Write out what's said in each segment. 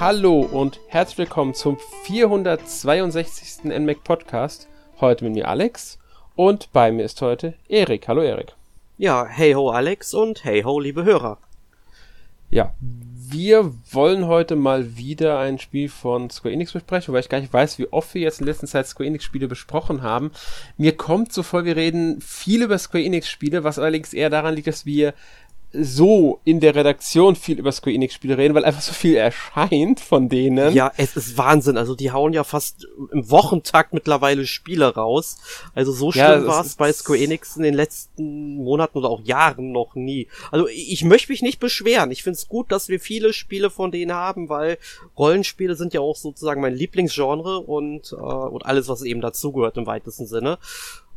Hallo und herzlich willkommen zum 462. NMAC Podcast. Heute mit mir Alex und bei mir ist heute Erik. Hallo Erik. Ja, hey ho Alex und hey ho liebe Hörer. Ja, wir wollen heute mal wieder ein Spiel von Square Enix besprechen, weil ich gar nicht weiß, wie oft wir jetzt in letzter Zeit Square Enix Spiele besprochen haben. Mir kommt so vor, wir reden viel über Square Enix Spiele, was allerdings eher daran liegt, dass wir so in der Redaktion viel über Square Enix Spiele reden, weil einfach so viel erscheint von denen. Ja, es ist Wahnsinn. Also die hauen ja fast im Wochentakt mittlerweile Spiele raus. Also so schlimm ja, war es bei Square Enix in den letzten Monaten oder auch Jahren noch nie. Also ich möchte mich nicht beschweren. Ich finde es gut, dass wir viele Spiele von denen haben, weil Rollenspiele sind ja auch sozusagen mein Lieblingsgenre und, äh, und alles, was eben dazugehört im weitesten Sinne.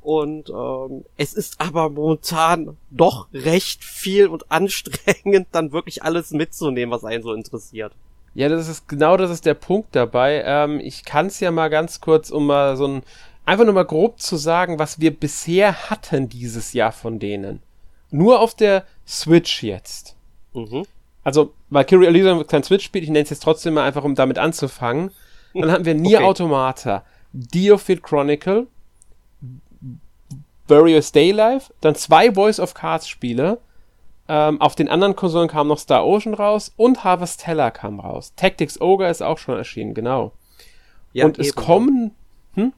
Und ähm, es ist aber momentan doch recht viel und anstrengend, dann wirklich alles mitzunehmen, was einen so interessiert. Ja, das ist genau das ist der Punkt dabei. Ähm, ich kann es ja mal ganz kurz, um mal so ein einfach nur mal grob zu sagen, was wir bisher hatten dieses Jahr von denen. Nur auf der Switch jetzt. Mhm. Also, weil Valkyrie Elysium kein Switch-Spiel, ich nenne es jetzt trotzdem mal einfach, um damit anzufangen. Dann hatten wir Nier okay. Automata, Diofield Chronicle, Various Daylife, dann zwei Voice of Cards Spiele. Ähm, auf den anderen Konsolen kam noch Star Ocean raus und Harvestella kam raus. Tactics Ogre ist auch schon erschienen, genau. Ja, und eben. es kommen. Hm?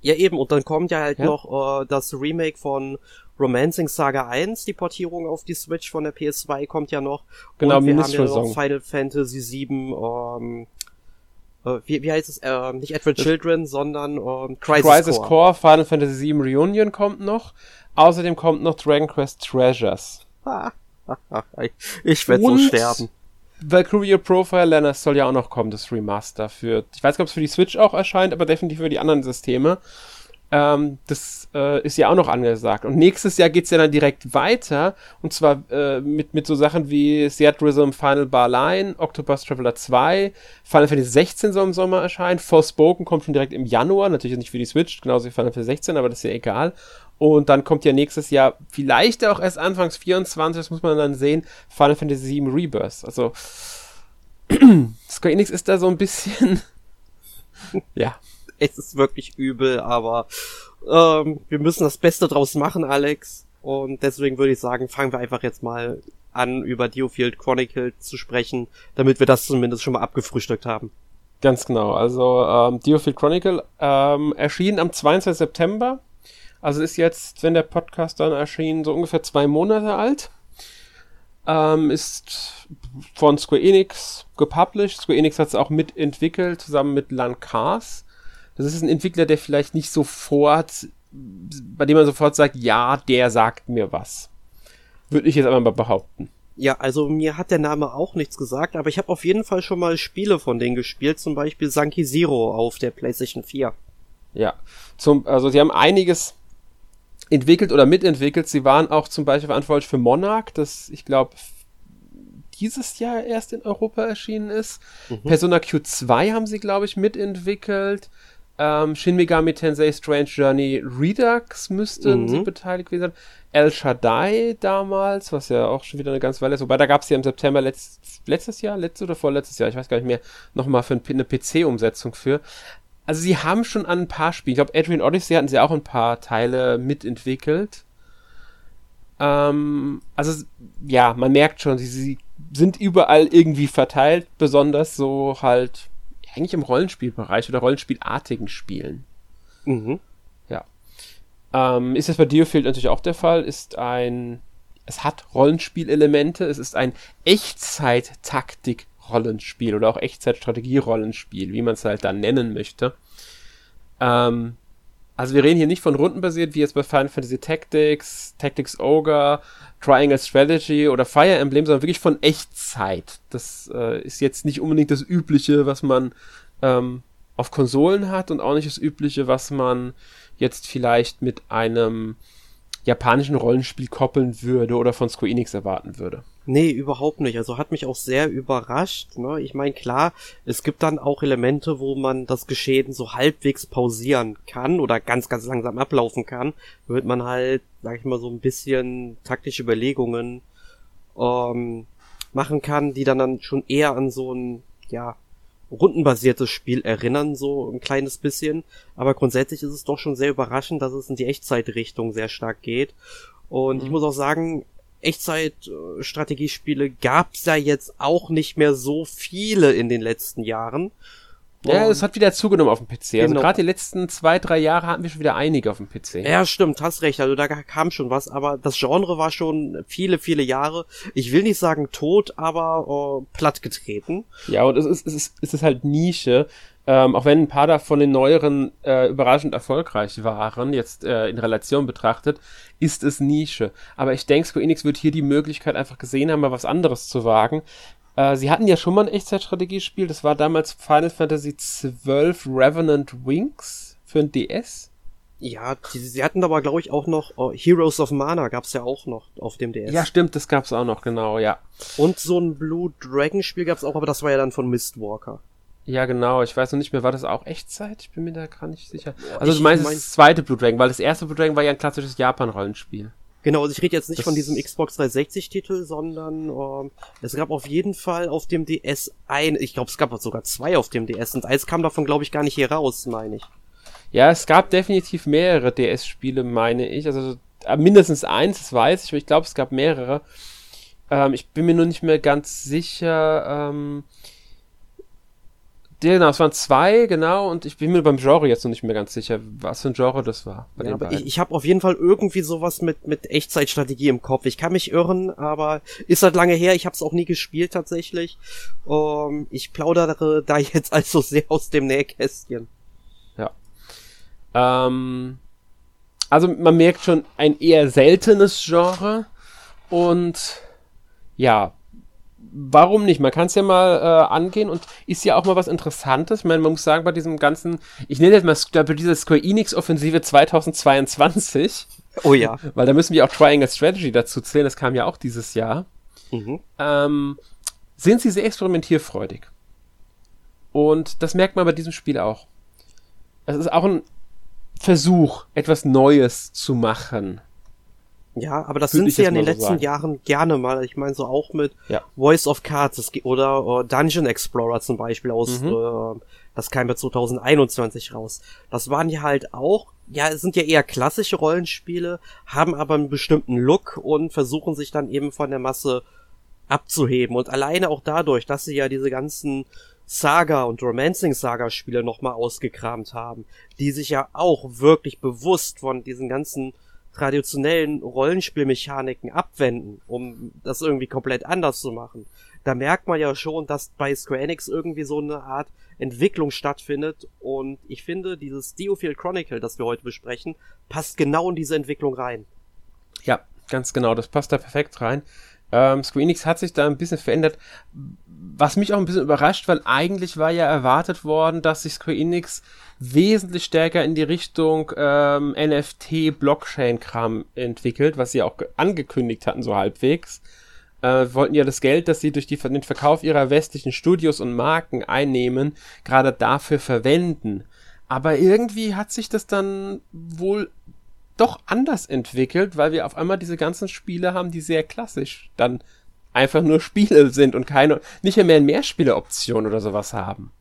Ja, eben, und dann kommt ja halt ja? noch äh, das Remake von Romancing Saga 1, die Portierung auf die Switch von der PS2 kommt ja noch. Genau, und wir haben ja noch Final Fantasy 7 ähm, äh, wie, wie heißt es, äh, nicht Edward Children, sondern ähm, Crisis, Crisis Core. Core. Final Fantasy VII Reunion kommt noch. Außerdem kommt noch Dragon Quest Treasures. ich werde so sterben. Valkyria Profile Lerner soll ja auch noch kommen, das Remaster für. Ich weiß nicht, ob es für die Switch auch erscheint, aber definitiv für die anderen Systeme. Ähm, das äh, ist ja auch noch angesagt. Und nächstes Jahr geht's ja dann direkt weiter. Und zwar äh, mit, mit so Sachen wie Seat Rhythm Final Bar Line, Octopus Traveler 2, Final Fantasy 16 soll im Sommer erscheinen. Forspoken kommt schon direkt im Januar. Natürlich nicht für die Switch, genauso wie Final Fantasy 16, aber das ist ja egal. Und dann kommt ja nächstes Jahr, vielleicht auch erst anfangs 24, das muss man dann sehen, Final Fantasy 7 Rebirth. Also, Square Enix ist da so ein bisschen, ja es ist wirklich übel, aber ähm, wir müssen das Beste draus machen, Alex. Und deswegen würde ich sagen, fangen wir einfach jetzt mal an, über Diofield Chronicle zu sprechen, damit wir das zumindest schon mal abgefrühstückt haben. Ganz genau. Also ähm, Diofield Chronicle ähm, erschien am 22. September. Also ist jetzt, wenn der Podcast dann erschien, so ungefähr zwei Monate alt. Ähm, ist von Square Enix gepublished. Square Enix hat es auch mitentwickelt, zusammen mit Lancars. Das ist ein Entwickler, der vielleicht nicht sofort, bei dem man sofort sagt, ja, der sagt mir was. Würde ich jetzt aber mal behaupten. Ja, also mir hat der Name auch nichts gesagt, aber ich habe auf jeden Fall schon mal Spiele von denen gespielt, zum Beispiel Sanki Zero auf der PlayStation 4. Ja, zum, also sie haben einiges entwickelt oder mitentwickelt. Sie waren auch zum Beispiel verantwortlich für Monarch, das ich glaube dieses Jahr erst in Europa erschienen ist. Mhm. Persona Q2 haben sie, glaube ich, mitentwickelt. Ähm, Shin Megami Tensei Strange Journey Redux müssten mhm. sie beteiligt gewesen sein. El Shaddai damals, was ja auch schon wieder eine ganze Weile ist. Wobei, da gab es ja im September letzt, letztes Jahr, letztes oder vorletztes Jahr, ich weiß gar nicht mehr, nochmal für eine PC-Umsetzung für. Also sie haben schon an ein paar Spielen, ich glaube Adrian Odyssey hatten sie auch ein paar Teile mitentwickelt. Ähm, also ja, man merkt schon, sie, sie sind überall irgendwie verteilt, besonders so halt eigentlich im Rollenspielbereich oder Rollenspielartigen Spielen. Mhm. Ja. Ähm, ist das bei Diofield natürlich auch der Fall? Ist ein, es hat Rollenspielelemente, es ist ein Echtzeit-Taktik-Rollenspiel oder auch Echtzeit-Strategie-Rollenspiel, wie man es halt dann nennen möchte. Ähm, also wir reden hier nicht von rundenbasiert, wie jetzt bei Final Fantasy Tactics, Tactics Ogre, Triangle Strategy oder Fire Emblem, sondern wirklich von Echtzeit. Das äh, ist jetzt nicht unbedingt das Übliche, was man ähm, auf Konsolen hat und auch nicht das Übliche, was man jetzt vielleicht mit einem japanischen Rollenspiel koppeln würde oder von Square Enix erwarten würde. Nee, überhaupt nicht. Also hat mich auch sehr überrascht. Ne? Ich meine, klar, es gibt dann auch Elemente, wo man das Geschehen so halbwegs pausieren kann oder ganz, ganz langsam ablaufen kann, damit man halt, sag ich mal, so ein bisschen taktische Überlegungen ähm, machen kann, die dann, dann schon eher an so ein, ja, rundenbasiertes Spiel erinnern, so ein kleines bisschen. Aber grundsätzlich ist es doch schon sehr überraschend, dass es in die Echtzeitrichtung sehr stark geht. Und mhm. ich muss auch sagen, Echtzeit-Strategiespiele gab's ja jetzt auch nicht mehr so viele in den letzten Jahren. Ja, es hat wieder zugenommen auf dem PC. Also genau. Also gerade die letzten zwei, drei Jahre hatten wir schon wieder einige auf dem PC. Ja, stimmt, hast recht. Also da kam schon was, aber das Genre war schon viele, viele Jahre. Ich will nicht sagen tot, aber äh, plattgetreten. Ja, und es ist, es ist, es ist halt Nische. Ähm, auch wenn ein paar davon den neueren äh, überraschend erfolgreich waren, jetzt äh, in Relation betrachtet, ist es Nische. Aber ich denke, Square Enix wird hier die Möglichkeit einfach gesehen haben, mal was anderes zu wagen. Äh, sie hatten ja schon mal ein Echtzeitstrategiespiel, das war damals Final Fantasy XII Revenant Wings für ein DS. Ja, die, sie hatten aber, glaube ich, auch noch oh, Heroes of Mana gab's ja auch noch auf dem DS. Ja, stimmt, das gab's auch noch, genau, ja. Und so ein Blue Dragon Spiel gab's auch, aber das war ja dann von Mistwalker. Ja, genau. Ich weiß noch nicht mehr, war das auch Echtzeit? Ich bin mir da gar nicht sicher. Also ich, du meinst mein... das zweite Blue Dragon, weil das erste Blue Dragon war ja ein klassisches Japan-Rollenspiel. Genau, also ich rede jetzt nicht das von diesem Xbox 360 Titel, sondern ähm, es gab auf jeden Fall auf dem DS ein, ich glaube es gab sogar zwei auf dem DS und eins kam davon glaube ich gar nicht hier raus, meine ich. Ja, es gab definitiv mehrere DS-Spiele, meine ich. Also äh, mindestens eins, das weiß ich, aber ich glaube es gab mehrere. Ähm, ich bin mir nur nicht mehr ganz sicher. Ähm, Genau, es waren zwei, genau, und ich bin mir beim Genre jetzt noch nicht mehr ganz sicher, was für ein Genre das war. ja, aber ich, ich habe auf jeden Fall irgendwie sowas mit, mit Echtzeitstrategie im Kopf. Ich kann mich irren, aber ist halt lange her, ich habe es auch nie gespielt tatsächlich. Ähm, ich plaudere da jetzt also sehr aus dem Nähkästchen. Ja. Ähm, also man merkt schon ein eher seltenes Genre und ja, warum nicht? Man kann es ja mal äh, angehen und ist ja auch mal was Interessantes. Ich meine, man muss sagen, bei diesem ganzen, ich nenne jetzt mal bei dieser Square Enix-Offensive 2022. Oh ja. Weil da müssen wir auch Triangle Strategy dazu zählen, das kam ja auch dieses Jahr. Mhm. Ähm, sind sie sehr experimentierfreudig. Und das merkt man bei diesem Spiel auch. Es ist auch ein Versuch, etwas Neues zu machen. Ja, aber das sind sie ja in den letzten sagen. Jahren gerne mal. Ich meine so auch mit ja. Voice of Cards oder uh, Dungeon Explorer zum Beispiel aus, mhm. äh, das kam ja 2021 raus. Das waren ja halt auch, ja, es sind ja eher klassische Rollenspiele, haben aber einen bestimmten Look und versuchen sich dann eben von der Masse abzuheben. Und alleine auch dadurch, dass sie ja diese ganzen Saga und Romancing Saga Spiele nochmal ausgekramt haben, die sich ja auch wirklich bewusst von diesen ganzen traditionellen Rollenspielmechaniken abwenden, um das irgendwie komplett anders zu machen. Da merkt man ja schon, dass bei Square Enix irgendwie so eine Art Entwicklung stattfindet und ich finde, dieses Diofield Chronicle, das wir heute besprechen, passt genau in diese Entwicklung rein. Ja, ganz genau, das passt da perfekt rein. Ähm, Square Enix hat sich da ein bisschen verändert, was mich auch ein bisschen überrascht, weil eigentlich war ja erwartet worden, dass sich Square Enix wesentlich stärker in die Richtung ähm, NFT-Blockchain-Kram entwickelt, was sie auch angekündigt hatten, so halbwegs. Äh, wollten ja das Geld, das sie durch die, den Verkauf ihrer westlichen Studios und Marken einnehmen, gerade dafür verwenden. Aber irgendwie hat sich das dann wohl doch anders entwickelt, weil wir auf einmal diese ganzen Spiele haben, die sehr klassisch dann einfach nur Spiele sind und keine, nicht mehr mehr Mehrspieleroptionen oder sowas haben.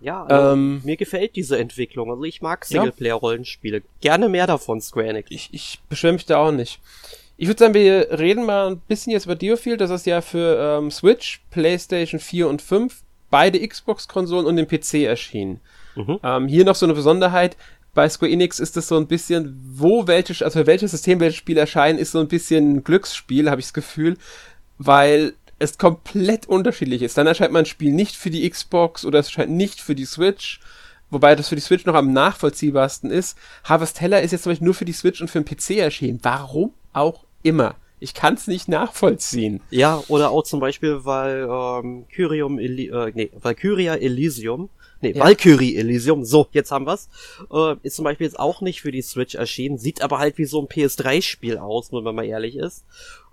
Ja, also ähm, mir gefällt diese Entwicklung. Also ich mag Singleplayer-Rollenspiele. Gerne mehr davon, Square Enix. Ich, ich beschwöre mich da auch nicht. Ich würde sagen, wir reden mal ein bisschen jetzt über Diofield. Das ist ja für ähm, Switch, PlayStation 4 und 5, beide Xbox-Konsolen und den PC erschienen. Mhm. Ähm, hier noch so eine Besonderheit. Bei Square Enix ist es so ein bisschen, wo welches, also welches System welches Spiel erscheinen, ist so ein bisschen ein Glücksspiel, habe ich das Gefühl. Weil es komplett unterschiedlich ist. Dann erscheint man ein Spiel nicht für die Xbox oder es erscheint nicht für die Switch, wobei das für die Switch noch am nachvollziehbarsten ist. Harvest Heller ist jetzt zum Beispiel nur für die Switch und für den PC erschienen. Warum auch immer. Ich kann es nicht nachvollziehen. Ja, oder auch zum Beispiel, weil ähm, Kyrium Eli äh, nee, Valkyria Elysium, nee, ja. Valkyrie Elysium, so, jetzt haben wir's, äh, ist zum Beispiel jetzt auch nicht für die Switch erschienen, sieht aber halt wie so ein PS3-Spiel aus, wenn man mal ehrlich ist.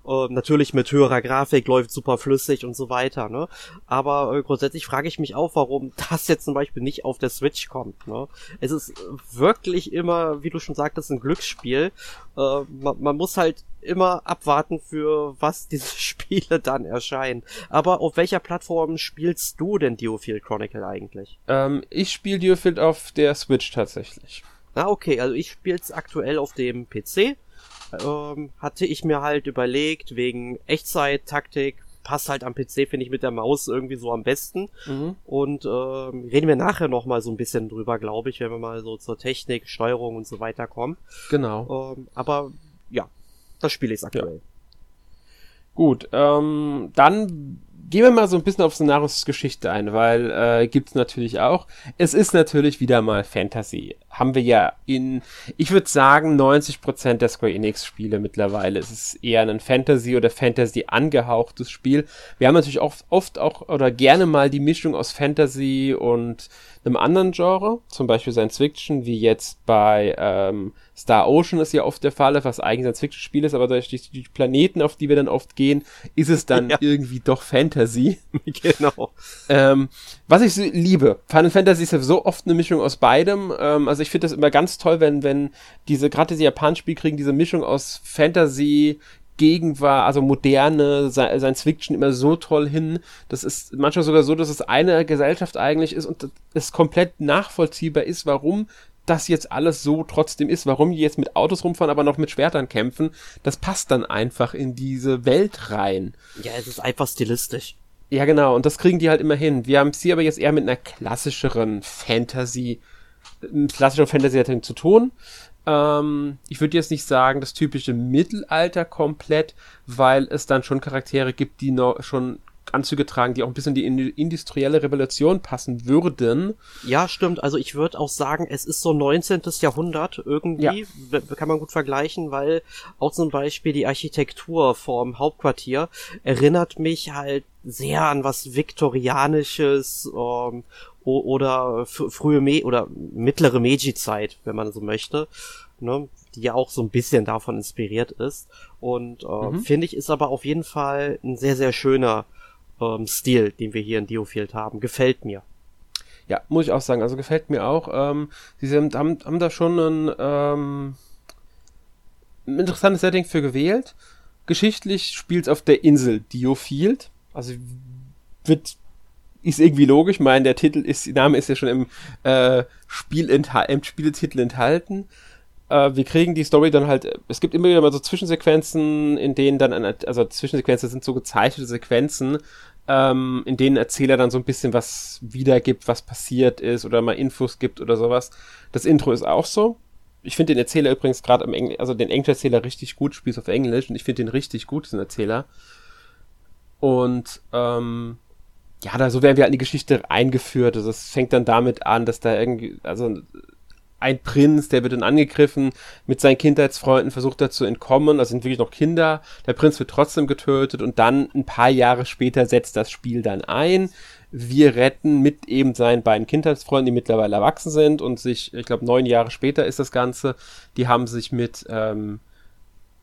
Äh, natürlich mit höherer Grafik, läuft super flüssig und so weiter, ne? Aber äh, grundsätzlich frage ich mich auch, warum das jetzt zum Beispiel nicht auf der Switch kommt, ne? Es ist wirklich immer, wie du schon sagtest, ein Glücksspiel. Äh, man, man muss halt immer abwarten, für was diese Spiele dann erscheinen. Aber auf welcher Plattform spielst du denn Diofield Chronicle eigentlich? Ähm, ich spiele Diofield auf der Switch tatsächlich. Ah, okay, also ich spiele es aktuell auf dem PC. Ähm, hatte ich mir halt überlegt, wegen Echtzeit, Taktik, passt halt am PC, finde ich, mit der Maus irgendwie so am besten. Mhm. Und ähm, reden wir nachher noch mal so ein bisschen drüber, glaube ich, wenn wir mal so zur Technik, Steuerung und so weiter kommen. Genau. Ähm, aber ja, das Spiel ist aktuell. Ja. Gut, ähm, dann gehen wir mal so ein bisschen auf Szenarios-Geschichte ein, weil äh, gibt natürlich auch. Es ist natürlich wieder mal Fantasy. Haben wir ja in, ich würde sagen, 90% der Square Enix-Spiele mittlerweile. Es ist eher ein Fantasy oder Fantasy angehauchtes Spiel. Wir haben natürlich auch oft auch oder gerne mal die Mischung aus Fantasy und einem anderen Genre, zum Beispiel Science Fiction, wie jetzt bei ähm, Star Ocean ist ja oft der Fall, was eigentlich Science Fiction Spiel ist, aber durch die, die, Planeten, auf die wir dann oft gehen, ist es dann ja. irgendwie doch Fantasy. genau. Ähm, was ich so liebe, Final Fantasy ist ja so oft eine Mischung aus beidem. Ähm, also ich finde das immer ganz toll, wenn, wenn diese, gerade diese japanischen Spiele kriegen diese Mischung aus Fantasy, Gegenwart, also moderne Science Fiction immer so toll hin. Das ist manchmal sogar so, dass es eine Gesellschaft eigentlich ist und es komplett nachvollziehbar ist, warum das jetzt alles so trotzdem ist, warum die jetzt mit Autos rumfahren, aber noch mit Schwertern kämpfen. Das passt dann einfach in diese Welt rein. Ja, es ist einfach stilistisch. Ja, genau, und das kriegen die halt immer hin. Wir haben es hier aber jetzt eher mit einer klassischeren Fantasy, klassischer Fantasy-Setting zu tun. Ähm, ich würde jetzt nicht sagen, das typische Mittelalter komplett, weil es dann schon Charaktere gibt, die noch schon Anzüge tragen, die auch ein bisschen die industrielle Revolution passen würden. Ja, stimmt. Also ich würde auch sagen, es ist so 19. Jahrhundert irgendwie, ja. kann man gut vergleichen, weil auch zum Beispiel die Architektur vom Hauptquartier erinnert mich halt sehr an was Viktorianisches ähm, oder frühe Me oder mittlere Meiji-Zeit, wenn man so möchte, ne, die ja auch so ein bisschen davon inspiriert ist. Und äh, mhm. finde ich, ist aber auf jeden Fall ein sehr, sehr schöner ähm, Stil, den wir hier in Diofield haben. Gefällt mir. Ja, muss ich auch sagen. Also gefällt mir auch. Ähm, sie sind, haben, haben da schon ein, ähm, ein interessantes Setting für gewählt. Geschichtlich spielt es auf der Insel Diofield. Also wird ist irgendwie logisch. Ich meine, der Titel ist, der Name ist ja schon im äh, Spiel im Spieletitel enthalten. Äh, wir kriegen die Story dann halt, es gibt immer wieder mal so Zwischensequenzen, in denen dann, eine, also Zwischensequenzen sind so gezeichnete Sequenzen, ähm, in denen Erzähler dann so ein bisschen was wiedergibt, was passiert ist oder mal Infos gibt oder sowas. Das Intro ist auch so. Ich finde den Erzähler übrigens gerade am Englisch, also den Englisch-Erzähler richtig gut, spielst auf Englisch und ich finde den richtig gut, diesen Erzähler. Und ähm, ja, da so werden wir halt in die Geschichte eingeführt. Also es fängt dann damit an, dass da irgendwie, also ein Prinz, der wird dann angegriffen, mit seinen Kindheitsfreunden versucht er zu entkommen, also sind wirklich noch Kinder, der Prinz wird trotzdem getötet und dann ein paar Jahre später setzt das Spiel dann ein. Wir retten mit eben seinen beiden Kindheitsfreunden, die mittlerweile erwachsen sind und sich, ich glaube, neun Jahre später ist das Ganze, die haben sich mit ähm,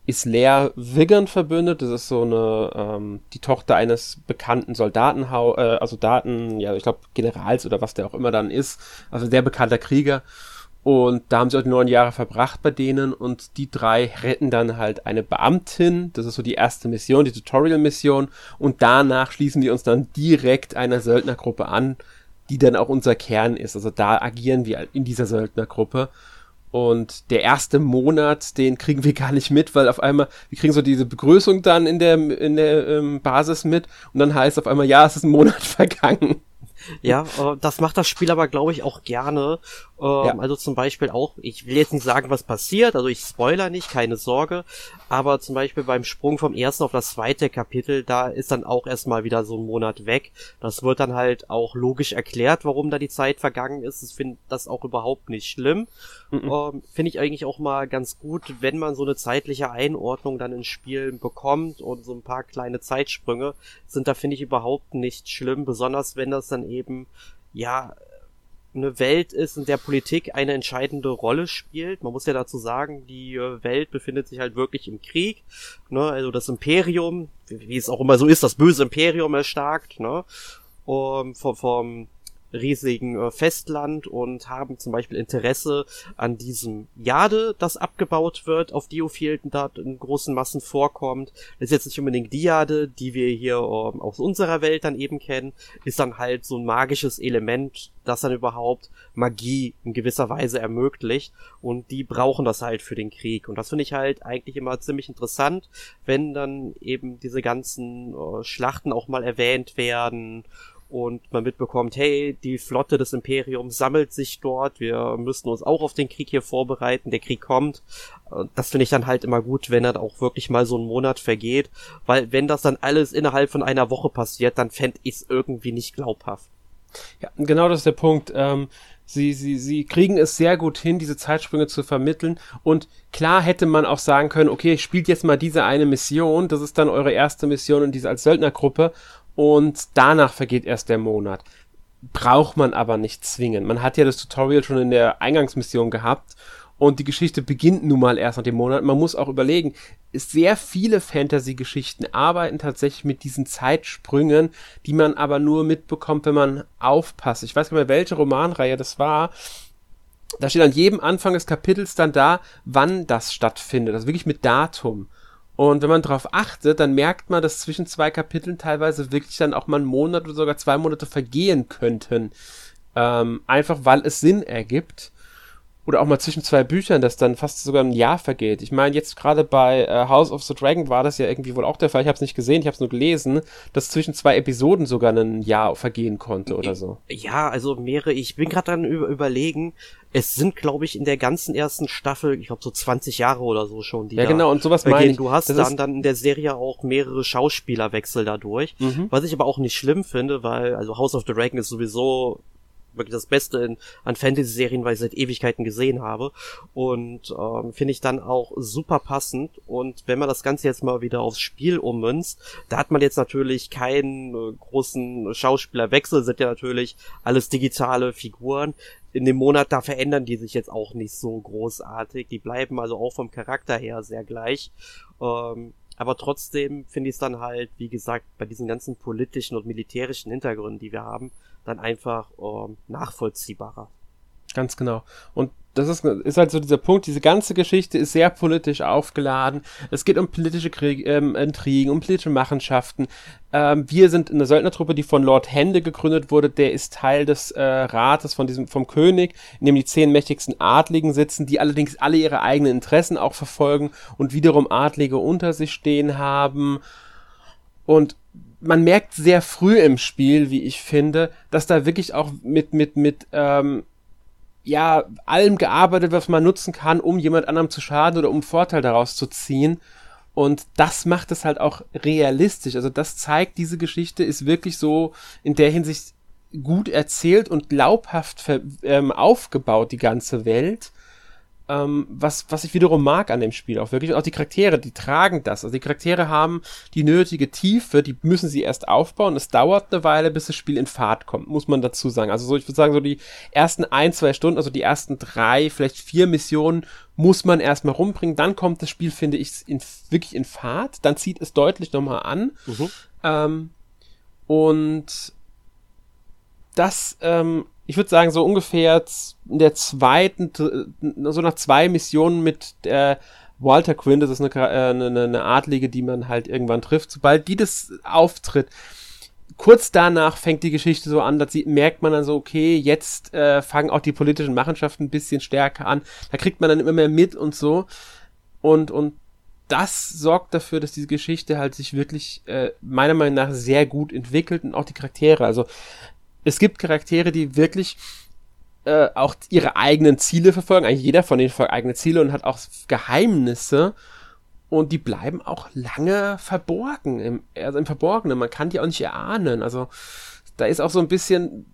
Isler Wiggin verbündet. Das ist so eine, ähm, die Tochter eines bekannten Soldatenhau, äh, also Daten, ja, ich glaube, Generals oder was der auch immer dann ist. Also der bekannter Krieger. Und da haben sie auch neun Jahre verbracht bei denen und die drei retten dann halt eine Beamtin. Das ist so die erste Mission, die Tutorial-Mission. Und danach schließen wir uns dann direkt einer Söldnergruppe an, die dann auch unser Kern ist. Also da agieren wir in dieser Söldnergruppe. Und der erste Monat, den kriegen wir gar nicht mit, weil auf einmal, wir kriegen so diese Begrüßung dann in der, in der ähm, Basis mit und dann heißt auf einmal, ja, es ist ein Monat vergangen. Ja, äh, das macht das Spiel aber, glaube ich, auch gerne. Ähm, ja. Also zum Beispiel auch, ich will jetzt nicht sagen, was passiert, also ich spoiler nicht, keine Sorge, aber zum Beispiel beim Sprung vom ersten auf das zweite Kapitel, da ist dann auch erstmal wieder so ein Monat weg. Das wird dann halt auch logisch erklärt, warum da die Zeit vergangen ist. Ich finde das auch überhaupt nicht schlimm. Mhm. Ähm, finde ich eigentlich auch mal ganz gut, wenn man so eine zeitliche Einordnung dann in Spielen bekommt und so ein paar kleine Zeitsprünge sind da, finde ich, überhaupt nicht schlimm, besonders wenn das dann eben, ja, eine Welt ist, in der Politik eine entscheidende Rolle spielt. Man muss ja dazu sagen, die äh, Welt befindet sich halt wirklich im Krieg. Ne? Also das Imperium, wie, es auch immer so ist, das böse Imperium erstarkt, ne? Um, vom, vom riesigen äh, Festland und haben zum Beispiel Interesse an diesem Jade, das abgebaut wird, auf Diofielden da in großen Massen vorkommt. Das ist jetzt nicht unbedingt die Jade, die wir hier ähm, aus unserer Welt dann eben kennen, ist dann halt so ein magisches Element, das dann überhaupt Magie in gewisser Weise ermöglicht. Und die brauchen das halt für den Krieg. Und das finde ich halt eigentlich immer ziemlich interessant, wenn dann eben diese ganzen äh, Schlachten auch mal erwähnt werden und man mitbekommt, hey, die Flotte des Imperiums sammelt sich dort, wir müssen uns auch auf den Krieg hier vorbereiten, der Krieg kommt. Das finde ich dann halt immer gut, wenn er auch wirklich mal so einen Monat vergeht, weil wenn das dann alles innerhalb von einer Woche passiert, dann fände ich es irgendwie nicht glaubhaft. Ja, genau das ist der Punkt. Ähm, sie, sie, sie kriegen es sehr gut hin, diese Zeitsprünge zu vermitteln. Und klar hätte man auch sagen können, okay, spielt jetzt mal diese eine Mission, das ist dann eure erste Mission und diese als Söldnergruppe und danach vergeht erst der Monat. Braucht man aber nicht zwingen. Man hat ja das Tutorial schon in der Eingangsmission gehabt und die Geschichte beginnt nun mal erst nach dem Monat. Man muss auch überlegen, sehr viele Fantasy-Geschichten arbeiten tatsächlich mit diesen Zeitsprüngen, die man aber nur mitbekommt, wenn man aufpasst. Ich weiß nicht mehr, welche Romanreihe das war. Da steht an jedem Anfang des Kapitels dann da, wann das stattfindet. Also wirklich mit Datum. Und wenn man darauf achtet, dann merkt man, dass zwischen zwei Kapiteln teilweise wirklich dann auch mal ein Monat oder sogar zwei Monate vergehen könnten. Ähm, einfach weil es Sinn ergibt oder auch mal zwischen zwei Büchern, dass dann fast sogar ein Jahr vergeht. Ich meine, jetzt gerade bei äh, House of the Dragon war das ja irgendwie wohl auch der Fall. Ich habe es nicht gesehen, ich habe es nur gelesen, dass zwischen zwei Episoden sogar ein Jahr vergehen konnte oder so. Ja, also mehrere. Ich bin gerade dann über überlegen. Es sind, glaube ich, in der ganzen ersten Staffel, ich glaube so 20 Jahre oder so schon. Die ja, genau. Und sowas meine ich. Du hast dann dann in der Serie auch mehrere Schauspielerwechsel dadurch, mhm. was ich aber auch nicht schlimm finde, weil also House of the Dragon ist sowieso wirklich das Beste in, an Fantasy-Serien, weil ich seit Ewigkeiten gesehen habe. Und ähm, finde ich dann auch super passend. Und wenn man das Ganze jetzt mal wieder aufs Spiel ummünzt, da hat man jetzt natürlich keinen äh, großen Schauspielerwechsel, sind ja natürlich alles digitale Figuren. In dem Monat, da verändern die sich jetzt auch nicht so großartig. Die bleiben also auch vom Charakter her sehr gleich. Ähm, aber trotzdem finde ich es dann halt, wie gesagt, bei diesen ganzen politischen und militärischen Hintergründen, die wir haben, dann einfach ähm, nachvollziehbarer. Ganz genau. Und das ist, ist halt so dieser Punkt, diese ganze Geschichte ist sehr politisch aufgeladen. Es geht um politische Krieg, ähm, Intrigen, um politische Machenschaften. Ähm, wir sind in einer Söldnertruppe, die von Lord Hende gegründet wurde. Der ist Teil des äh, Rates von diesem, vom König, in dem die zehn mächtigsten Adligen sitzen, die allerdings alle ihre eigenen Interessen auch verfolgen und wiederum Adlige unter sich stehen haben. Und man merkt sehr früh im Spiel, wie ich finde, dass da wirklich auch mit, mit, mit, ähm, ja, allem gearbeitet, was man nutzen kann, um jemand anderem zu schaden oder um Vorteil daraus zu ziehen. Und das macht es halt auch realistisch. Also das zeigt, diese Geschichte ist wirklich so in der Hinsicht gut erzählt und glaubhaft ähm, aufgebaut, die ganze Welt ähm, was, was ich wiederum mag an dem Spiel auch wirklich. Und auch die Charaktere, die tragen das. Also die Charaktere haben die nötige Tiefe, die müssen sie erst aufbauen. Es dauert eine Weile, bis das Spiel in Fahrt kommt, muss man dazu sagen. Also so, ich würde sagen, so die ersten ein, zwei Stunden, also die ersten drei, vielleicht vier Missionen muss man erstmal rumbringen. Dann kommt das Spiel, finde ich, in, wirklich in Fahrt. Dann zieht es deutlich nochmal an. Mhm. Ähm, und das ähm, ich würde sagen, so ungefähr in der zweiten, so nach zwei Missionen mit der Walter Quinn, das ist eine, äh, eine, eine Adlige, die man halt irgendwann trifft, sobald die das auftritt, kurz danach fängt die Geschichte so an, da merkt man dann so, okay, jetzt äh, fangen auch die politischen Machenschaften ein bisschen stärker an. Da kriegt man dann immer mehr mit und so. Und, und das sorgt dafür, dass diese Geschichte halt sich wirklich äh, meiner Meinung nach sehr gut entwickelt und auch die Charaktere. Also es gibt Charaktere, die wirklich äh, auch ihre eigenen Ziele verfolgen. Eigentlich jeder von denen verfolgt eigene Ziele und hat auch Geheimnisse. Und die bleiben auch lange verborgen, im, also im Verborgenen. Man kann die auch nicht erahnen. Also da ist auch so ein bisschen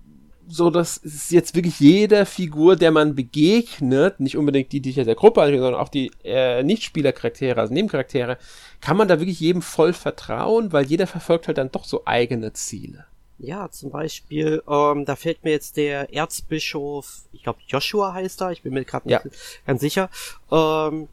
so, dass es jetzt wirklich jede Figur, der man begegnet, nicht unbedingt die, die ich aus der Gruppe anspreche, sondern auch die äh, Nicht-Spieler-Charaktere, also Nebencharaktere, kann man da wirklich jedem voll vertrauen, weil jeder verfolgt halt dann doch so eigene Ziele. Ja, zum Beispiel, ähm, da fällt mir jetzt der Erzbischof, ich glaube Joshua heißt er, ich bin mir gerade nicht ja. ganz sicher, ähm,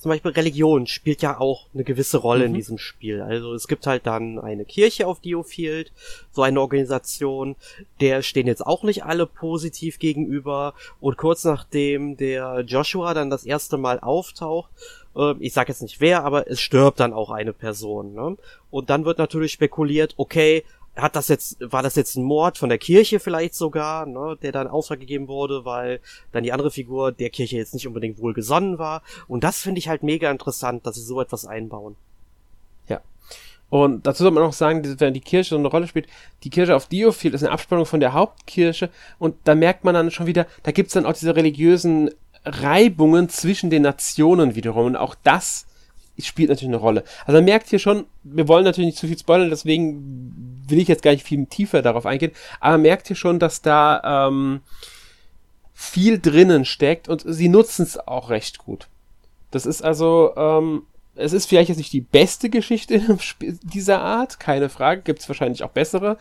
zum Beispiel Religion spielt ja auch eine gewisse Rolle mhm. in diesem Spiel. Also es gibt halt dann eine Kirche auf Diofield, so eine Organisation, der stehen jetzt auch nicht alle positiv gegenüber. Und kurz nachdem der Joshua dann das erste Mal auftaucht, äh, ich sag jetzt nicht wer, aber es stirbt dann auch eine Person. Ne? Und dann wird natürlich spekuliert, okay, hat das jetzt, war das jetzt ein Mord von der Kirche vielleicht sogar, ne, der dann Auftrag gegeben wurde, weil dann die andere Figur der Kirche jetzt nicht unbedingt wohl gesonnen war. Und das finde ich halt mega interessant, dass sie so etwas einbauen. Ja. Und dazu soll man auch sagen, wenn die Kirche so eine Rolle spielt, die Kirche auf Diofield ist eine Abspannung von der Hauptkirche und da merkt man dann schon wieder, da gibt's dann auch diese religiösen Reibungen zwischen den Nationen wiederum und auch das spielt natürlich eine Rolle. Also man merkt hier schon, wir wollen natürlich nicht zu viel spoilern, deswegen will ich jetzt gar nicht viel tiefer darauf eingehen, aber man merkt hier schon, dass da ähm, viel drinnen steckt und sie nutzen es auch recht gut. Das ist also, ähm, es ist vielleicht jetzt nicht die beste Geschichte dieser Art, keine Frage, gibt es wahrscheinlich auch bessere,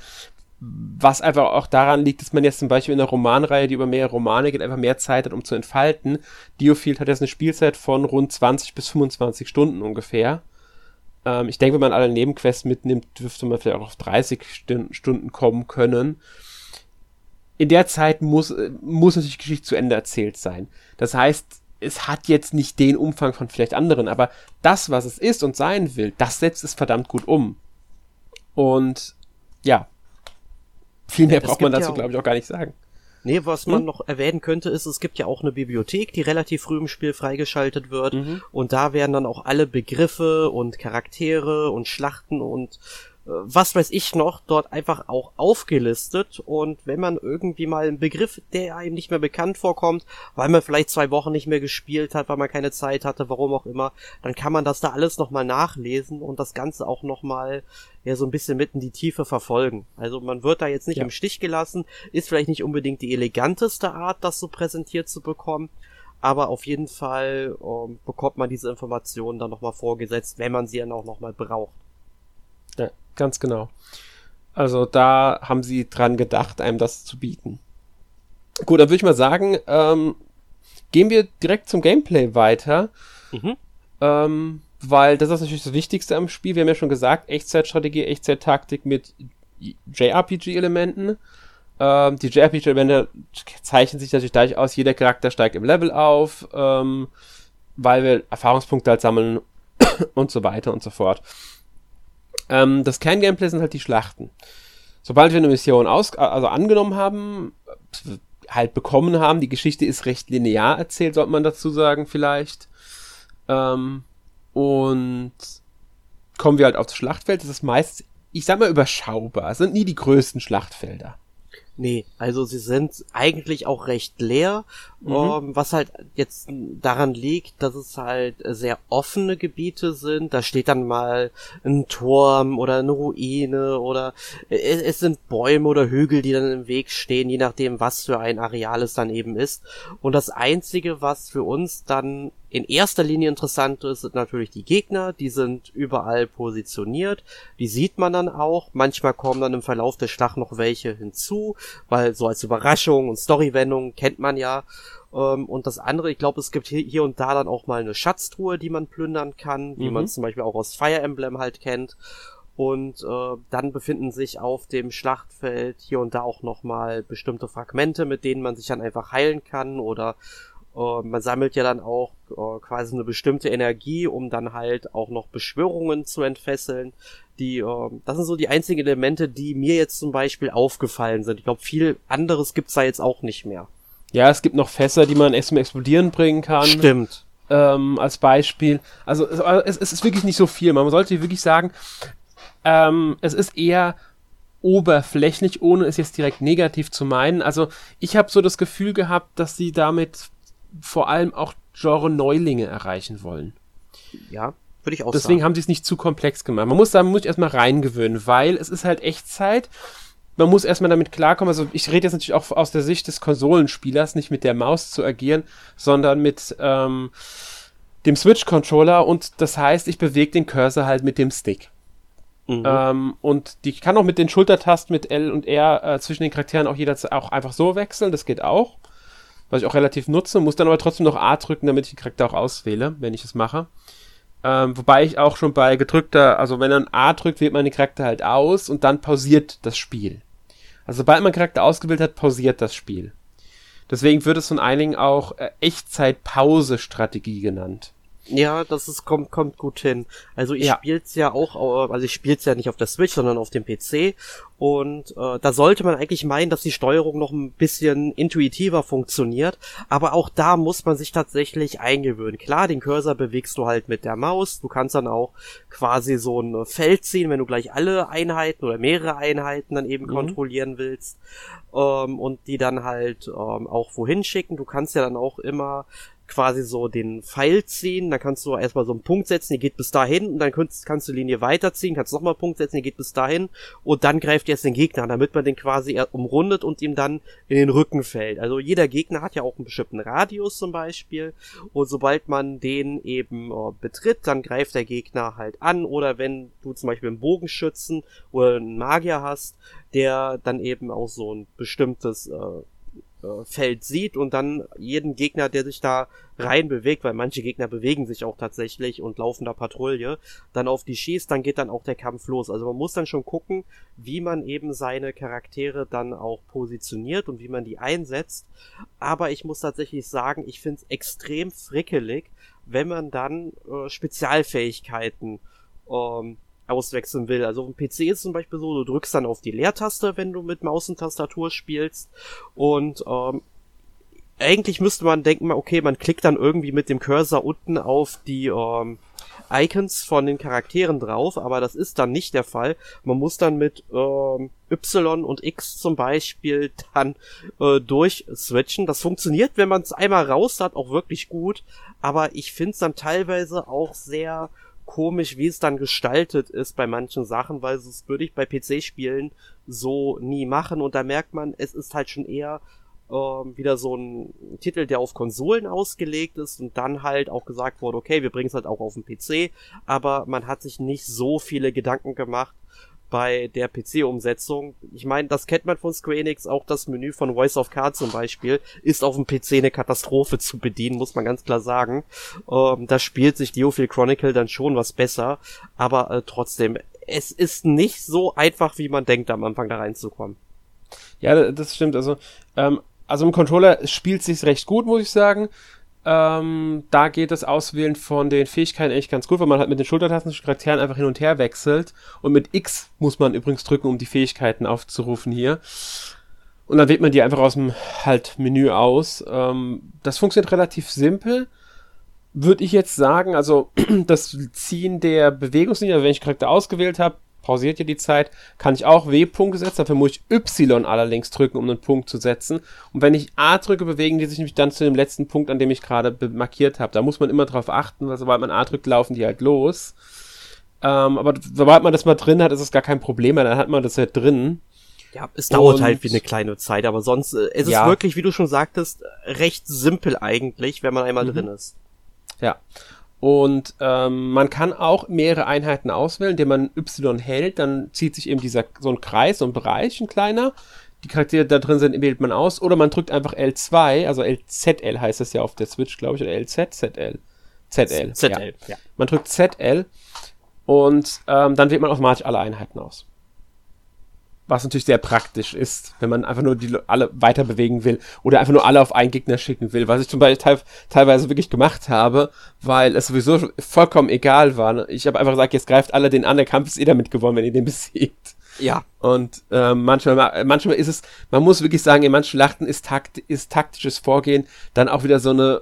was einfach auch daran liegt, dass man jetzt zum Beispiel in einer Romanreihe, die über mehrere Romane geht, einfach mehr Zeit hat, um zu entfalten. Diofield hat jetzt eine Spielzeit von rund 20 bis 25 Stunden ungefähr. Ähm, ich denke, wenn man alle Nebenquests mitnimmt, dürfte man vielleicht auch auf 30 Stunden kommen können. In der Zeit muss, muss natürlich Geschichte zu Ende erzählt sein. Das heißt, es hat jetzt nicht den Umfang von vielleicht anderen, aber das, was es ist und sein will, das setzt es verdammt gut um. Und ja, viel mehr braucht man dazu, ja glaube ich, auch gar nicht sagen. Nee, was man hm? noch erwähnen könnte, ist, es gibt ja auch eine Bibliothek, die relativ früh im Spiel freigeschaltet wird. Mhm. Und da werden dann auch alle Begriffe und Charaktere und Schlachten und was weiß ich noch, dort einfach auch aufgelistet. Und wenn man irgendwie mal einen Begriff, der einem nicht mehr bekannt vorkommt, weil man vielleicht zwei Wochen nicht mehr gespielt hat, weil man keine Zeit hatte, warum auch immer, dann kann man das da alles nochmal nachlesen und das Ganze auch nochmal ja so ein bisschen mit in die Tiefe verfolgen. Also man wird da jetzt nicht ja. im Stich gelassen, ist vielleicht nicht unbedingt die eleganteste Art, das so präsentiert zu bekommen, aber auf jeden Fall ähm, bekommt man diese Informationen dann nochmal vorgesetzt, wenn man sie dann auch nochmal braucht. Ja, ganz genau. Also da haben sie dran gedacht, einem das zu bieten. Gut, dann würde ich mal sagen, ähm, gehen wir direkt zum Gameplay weiter. Mhm. Ähm, weil das ist natürlich das Wichtigste am Spiel. Wir haben ja schon gesagt, Echtzeitstrategie, Echtzeittaktik mit JRPG-Elementen. Ähm, die JRPG-Elemente zeichnen sich natürlich dadurch aus, jeder Charakter steigt im Level auf, ähm, weil wir Erfahrungspunkte halt sammeln und so weiter und so fort. Ähm, das Kerngameplay sind halt die Schlachten. Sobald wir eine Mission aus, also angenommen haben, halt bekommen haben, die Geschichte ist recht linear erzählt, sollte man dazu sagen, vielleicht. Ähm, und kommen wir halt aufs Schlachtfeld. Das ist meist, ich sag mal, überschaubar. Es sind nie die größten Schlachtfelder. Nee, also sie sind eigentlich auch recht leer, mhm. ähm, was halt jetzt daran liegt, dass es halt sehr offene Gebiete sind. Da steht dann mal ein Turm oder eine Ruine oder es, es sind Bäume oder Hügel, die dann im Weg stehen, je nachdem, was für ein Areal es dann eben ist. Und das Einzige, was für uns dann in erster Linie interessant ist, sind natürlich die Gegner, die sind überall positioniert, die sieht man dann auch, manchmal kommen dann im Verlauf der Schlacht noch welche hinzu, weil so als Überraschung und Storywendung kennt man ja. Ähm, und das andere, ich glaube, es gibt hier, und da dann auch mal eine Schatztruhe, die man plündern kann, wie mhm. man zum Beispiel auch aus Fire Emblem halt kennt. Und äh, dann befinden sich auf dem Schlachtfeld hier und da auch nochmal bestimmte Fragmente, mit denen man sich dann einfach heilen kann oder Uh, man sammelt ja dann auch uh, quasi eine bestimmte Energie, um dann halt auch noch Beschwörungen zu entfesseln. Die, uh, das sind so die einzigen Elemente, die mir jetzt zum Beispiel aufgefallen sind. Ich glaube, viel anderes gibt's da jetzt auch nicht mehr. Ja, es gibt noch Fässer, die man erst zum Explodieren bringen kann. Stimmt. Ähm, als Beispiel. Also es, es, ist wirklich nicht so viel. Man sollte wirklich sagen, ähm, es ist eher oberflächlich, ohne es jetzt direkt negativ zu meinen. Also ich habe so das Gefühl gehabt, dass sie damit vor allem auch Genre-Neulinge erreichen wollen. Ja, würde ich auch Deswegen sagen. haben sie es nicht zu komplex gemacht. Man muss da muss ich erstmal reingewöhnen, weil es ist halt Echtzeit. Man muss erstmal damit klarkommen. Also ich rede jetzt natürlich auch aus der Sicht des Konsolenspielers, nicht mit der Maus zu agieren, sondern mit ähm, dem Switch-Controller und das heißt, ich bewege den Cursor halt mit dem Stick. Mhm. Ähm, und die kann auch mit den Schultertasten mit L und R äh, zwischen den Charakteren auch jederzeit auch einfach so wechseln. Das geht auch. Was ich auch relativ nutze. Muss dann aber trotzdem noch A drücken, damit ich den Charakter auch auswähle, wenn ich es mache. Ähm, wobei ich auch schon bei gedrückter, also wenn man A drückt, wählt man den Charakter halt aus und dann pausiert das Spiel. Also sobald man Charakter ausgewählt hat, pausiert das Spiel. Deswegen wird es von einigen auch äh, Echtzeit-Pause-Strategie genannt. Ja, das ist, kommt, kommt gut hin. Also ich ja. spiel's ja auch, also ich spiel's ja nicht auf der Switch, sondern auf dem PC. Und äh, da sollte man eigentlich meinen, dass die Steuerung noch ein bisschen intuitiver funktioniert. Aber auch da muss man sich tatsächlich eingewöhnen. Klar, den Cursor bewegst du halt mit der Maus. Du kannst dann auch quasi so ein Feld ziehen, wenn du gleich alle Einheiten oder mehrere Einheiten dann eben mhm. kontrollieren willst. Ähm, und die dann halt ähm, auch wohin schicken. Du kannst ja dann auch immer quasi so den Pfeil ziehen, dann kannst du erstmal so einen Punkt setzen, die geht bis dahin und dann kannst, kannst du die Linie weiterziehen, kannst nochmal einen Punkt setzen, die geht bis dahin und dann greift jetzt den Gegner an, damit man den quasi umrundet und ihm dann in den Rücken fällt. Also jeder Gegner hat ja auch einen bestimmten Radius zum Beispiel und sobald man den eben äh, betritt, dann greift der Gegner halt an oder wenn du zum Beispiel einen Bogenschützen oder einen Magier hast, der dann eben auch so ein bestimmtes äh, Feld sieht und dann jeden Gegner, der sich da rein bewegt, weil manche Gegner bewegen sich auch tatsächlich und laufen da Patrouille, dann auf die schießt, dann geht dann auch der Kampf los. Also man muss dann schon gucken, wie man eben seine Charaktere dann auch positioniert und wie man die einsetzt. Aber ich muss tatsächlich sagen, ich finde es extrem frickelig, wenn man dann äh, Spezialfähigkeiten ähm, auswechseln will. Also auf dem PC ist zum Beispiel so, du drückst dann auf die Leertaste, wenn du mit Maus und Tastatur spielst und ähm, eigentlich müsste man denken, okay, man klickt dann irgendwie mit dem Cursor unten auf die ähm, Icons von den Charakteren drauf, aber das ist dann nicht der Fall. Man muss dann mit ähm, Y und X zum Beispiel dann äh, durchswitchen. Das funktioniert, wenn man es einmal raus hat, auch wirklich gut, aber ich finde es dann teilweise auch sehr komisch, wie es dann gestaltet ist bei manchen Sachen, weil das würde ich bei PC-Spielen so nie machen. Und da merkt man, es ist halt schon eher ähm, wieder so ein Titel, der auf Konsolen ausgelegt ist und dann halt auch gesagt wurde, okay, wir bringen es halt auch auf den PC, aber man hat sich nicht so viele Gedanken gemacht, bei der PC-Umsetzung. Ich meine, das kennt man von Square Enix, auch das Menü von Voice of Card zum Beispiel, ist auf dem PC eine Katastrophe zu bedienen, muss man ganz klar sagen. Ähm, da spielt sich Diophil Chronicle dann schon was besser, aber äh, trotzdem, es ist nicht so einfach, wie man denkt, am Anfang da reinzukommen. Ja, das stimmt. Also, ähm, also im Controller spielt sich recht gut, muss ich sagen. Ähm, da geht das Auswählen von den Fähigkeiten echt ganz gut, weil man halt mit den Schultertasten Charakteren einfach hin und her wechselt. Und mit X muss man übrigens drücken, um die Fähigkeiten aufzurufen hier. Und dann wählt man die einfach aus dem halt Menü aus. Ähm, das funktioniert relativ simpel. Würde ich jetzt sagen, also das Ziehen der Bewegungslinie, also wenn ich Charakter ausgewählt habe, pausiert ja die Zeit, kann ich auch W-Punkte setzen, dafür muss ich Y allerdings drücken, um einen Punkt zu setzen. Und wenn ich A drücke, bewegen die sich nämlich dann zu dem letzten Punkt, an dem ich gerade markiert habe. Da muss man immer drauf achten, weil sobald man A drückt, laufen die halt los. Ähm, aber sobald man das mal drin hat, ist es gar kein Problem mehr, dann hat man das halt drin. Ja, es dauert und, halt wie eine kleine Zeit, aber sonst äh, es ist ja. wirklich, wie du schon sagtest, recht simpel eigentlich, wenn man einmal mhm. drin ist. Ja. Und ähm, man kann auch mehrere Einheiten auswählen, indem man Y hält, dann zieht sich eben dieser so ein Kreis, so ein Bereich, ein kleiner. Die Charaktere da drin sind, wählt man aus. Oder man drückt einfach L2, also LZL heißt das ja auf der Switch, glaube ich, oder LZ, ZL. ZL. ZL, ja. ja. Man drückt ZL und ähm, dann wählt man automatisch alle Einheiten aus was natürlich sehr praktisch ist, wenn man einfach nur die alle weiter bewegen will oder einfach nur alle auf einen Gegner schicken will, was ich zum Beispiel te teilweise wirklich gemacht habe, weil es sowieso vollkommen egal war. Ich habe einfach gesagt, jetzt greift alle den an, der Kampf ist eh damit gewonnen, wenn ihr den besiegt. Ja. Und äh, manchmal, manchmal ist es, man muss wirklich sagen, in manchen Schlachten ist, takt, ist taktisches Vorgehen dann auch wieder so eine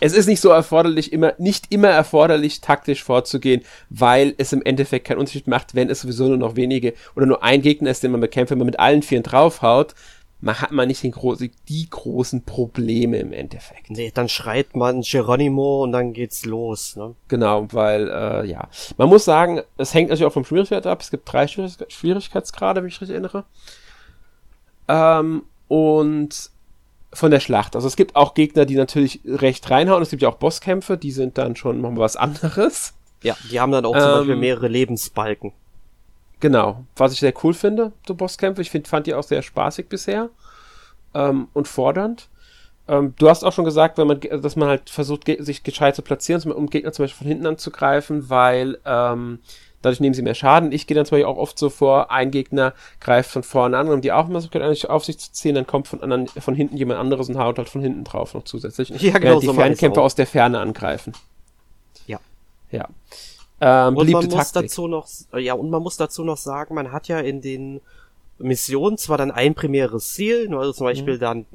es ist nicht so erforderlich, immer, nicht immer erforderlich, taktisch vorzugehen, weil es im Endeffekt keinen Unterschied macht, wenn es sowieso nur noch wenige oder nur ein Gegner ist, den man bekämpft, wenn man mit allen Vieren draufhaut, man hat man nicht den gro die großen Probleme im Endeffekt. Nee, dann schreit man Geronimo und dann geht's los, ne? Genau, weil, äh, ja. Man muss sagen, es hängt natürlich auch vom Schwierigkeit ab. Es gibt drei Schwierigkeitsgrade, wenn ich richtig erinnere. Ähm, und von der Schlacht. Also es gibt auch Gegner, die natürlich recht reinhauen. Es gibt ja auch Bosskämpfe, die sind dann schon noch was anderes. Ja, die haben dann auch zum ähm, Beispiel mehrere Lebensbalken. Genau, was ich sehr cool finde, so Bosskämpfe. Ich find, fand die auch sehr spaßig bisher ähm, und fordernd. Ähm, du hast auch schon gesagt, wenn man, dass man halt versucht, sich gescheit zu platzieren, um Gegner zum Beispiel von hinten anzugreifen, weil ähm, dadurch nehmen sie mehr Schaden. Ich gehe dann zum Beispiel auch oft so vor, ein Gegner greift von vorne an, um die Aufmerksamkeit auf sich zu ziehen, dann kommt von, anderen, von hinten jemand anderes und haut halt von hinten drauf noch zusätzlich. Ja, genau, die so Fernkämpfer aus der Ferne angreifen. Ja. Ja. Ähm, und man muss Taktik. dazu noch, ja, und man muss dazu noch sagen, man hat ja in den Mission zwar dann ein primäres Ziel, nur also zum Beispiel mhm. dann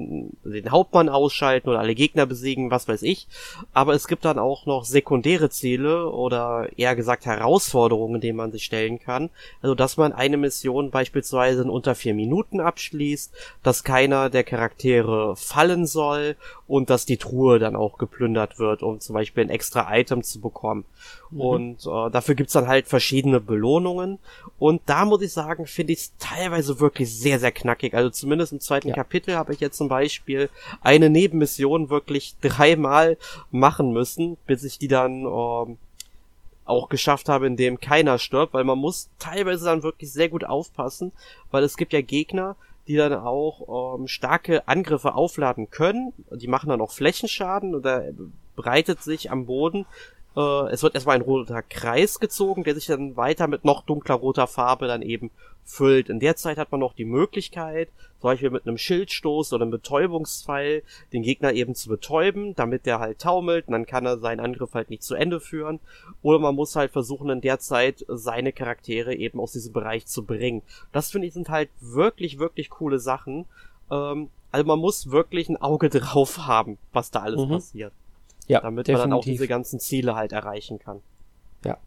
den Hauptmann ausschalten oder alle Gegner besiegen, was weiß ich, aber es gibt dann auch noch sekundäre Ziele oder eher gesagt Herausforderungen, denen man sich stellen kann. Also dass man eine Mission beispielsweise in unter vier Minuten abschließt, dass keiner der Charaktere fallen soll und dass die Truhe dann auch geplündert wird, um zum Beispiel ein extra Item zu bekommen. Mhm. Und äh, dafür gibt's dann halt verschiedene Belohnungen. Und da muss ich sagen, finde ich es teilweise wirklich sehr, sehr knackig. Also zumindest im zweiten ja. Kapitel habe ich jetzt zum Beispiel eine Nebenmission wirklich dreimal machen müssen, bis ich die dann ähm, auch geschafft habe, indem keiner stirbt, weil man muss teilweise dann wirklich sehr gut aufpassen, weil es gibt ja Gegner, die dann auch ähm, starke Angriffe aufladen können. Die machen dann auch Flächenschaden oder breitet sich am Boden äh, es wird erstmal ein roter Kreis gezogen, der sich dann weiter mit noch dunkler roter Farbe dann eben füllt. In der Zeit hat man noch die Möglichkeit, zum Beispiel mit einem Schildstoß oder einem Betäubungspfeil den Gegner eben zu betäuben, damit der halt taumelt und dann kann er seinen Angriff halt nicht zu Ende führen. Oder man muss halt versuchen, in der Zeit seine Charaktere eben aus diesem Bereich zu bringen. Das finde ich sind halt wirklich, wirklich coole Sachen. Ähm, also man muss wirklich ein Auge drauf haben, was da alles mhm. passiert. Ja, damit definitiv. man dann auch diese ganzen Ziele halt erreichen kann. Ja.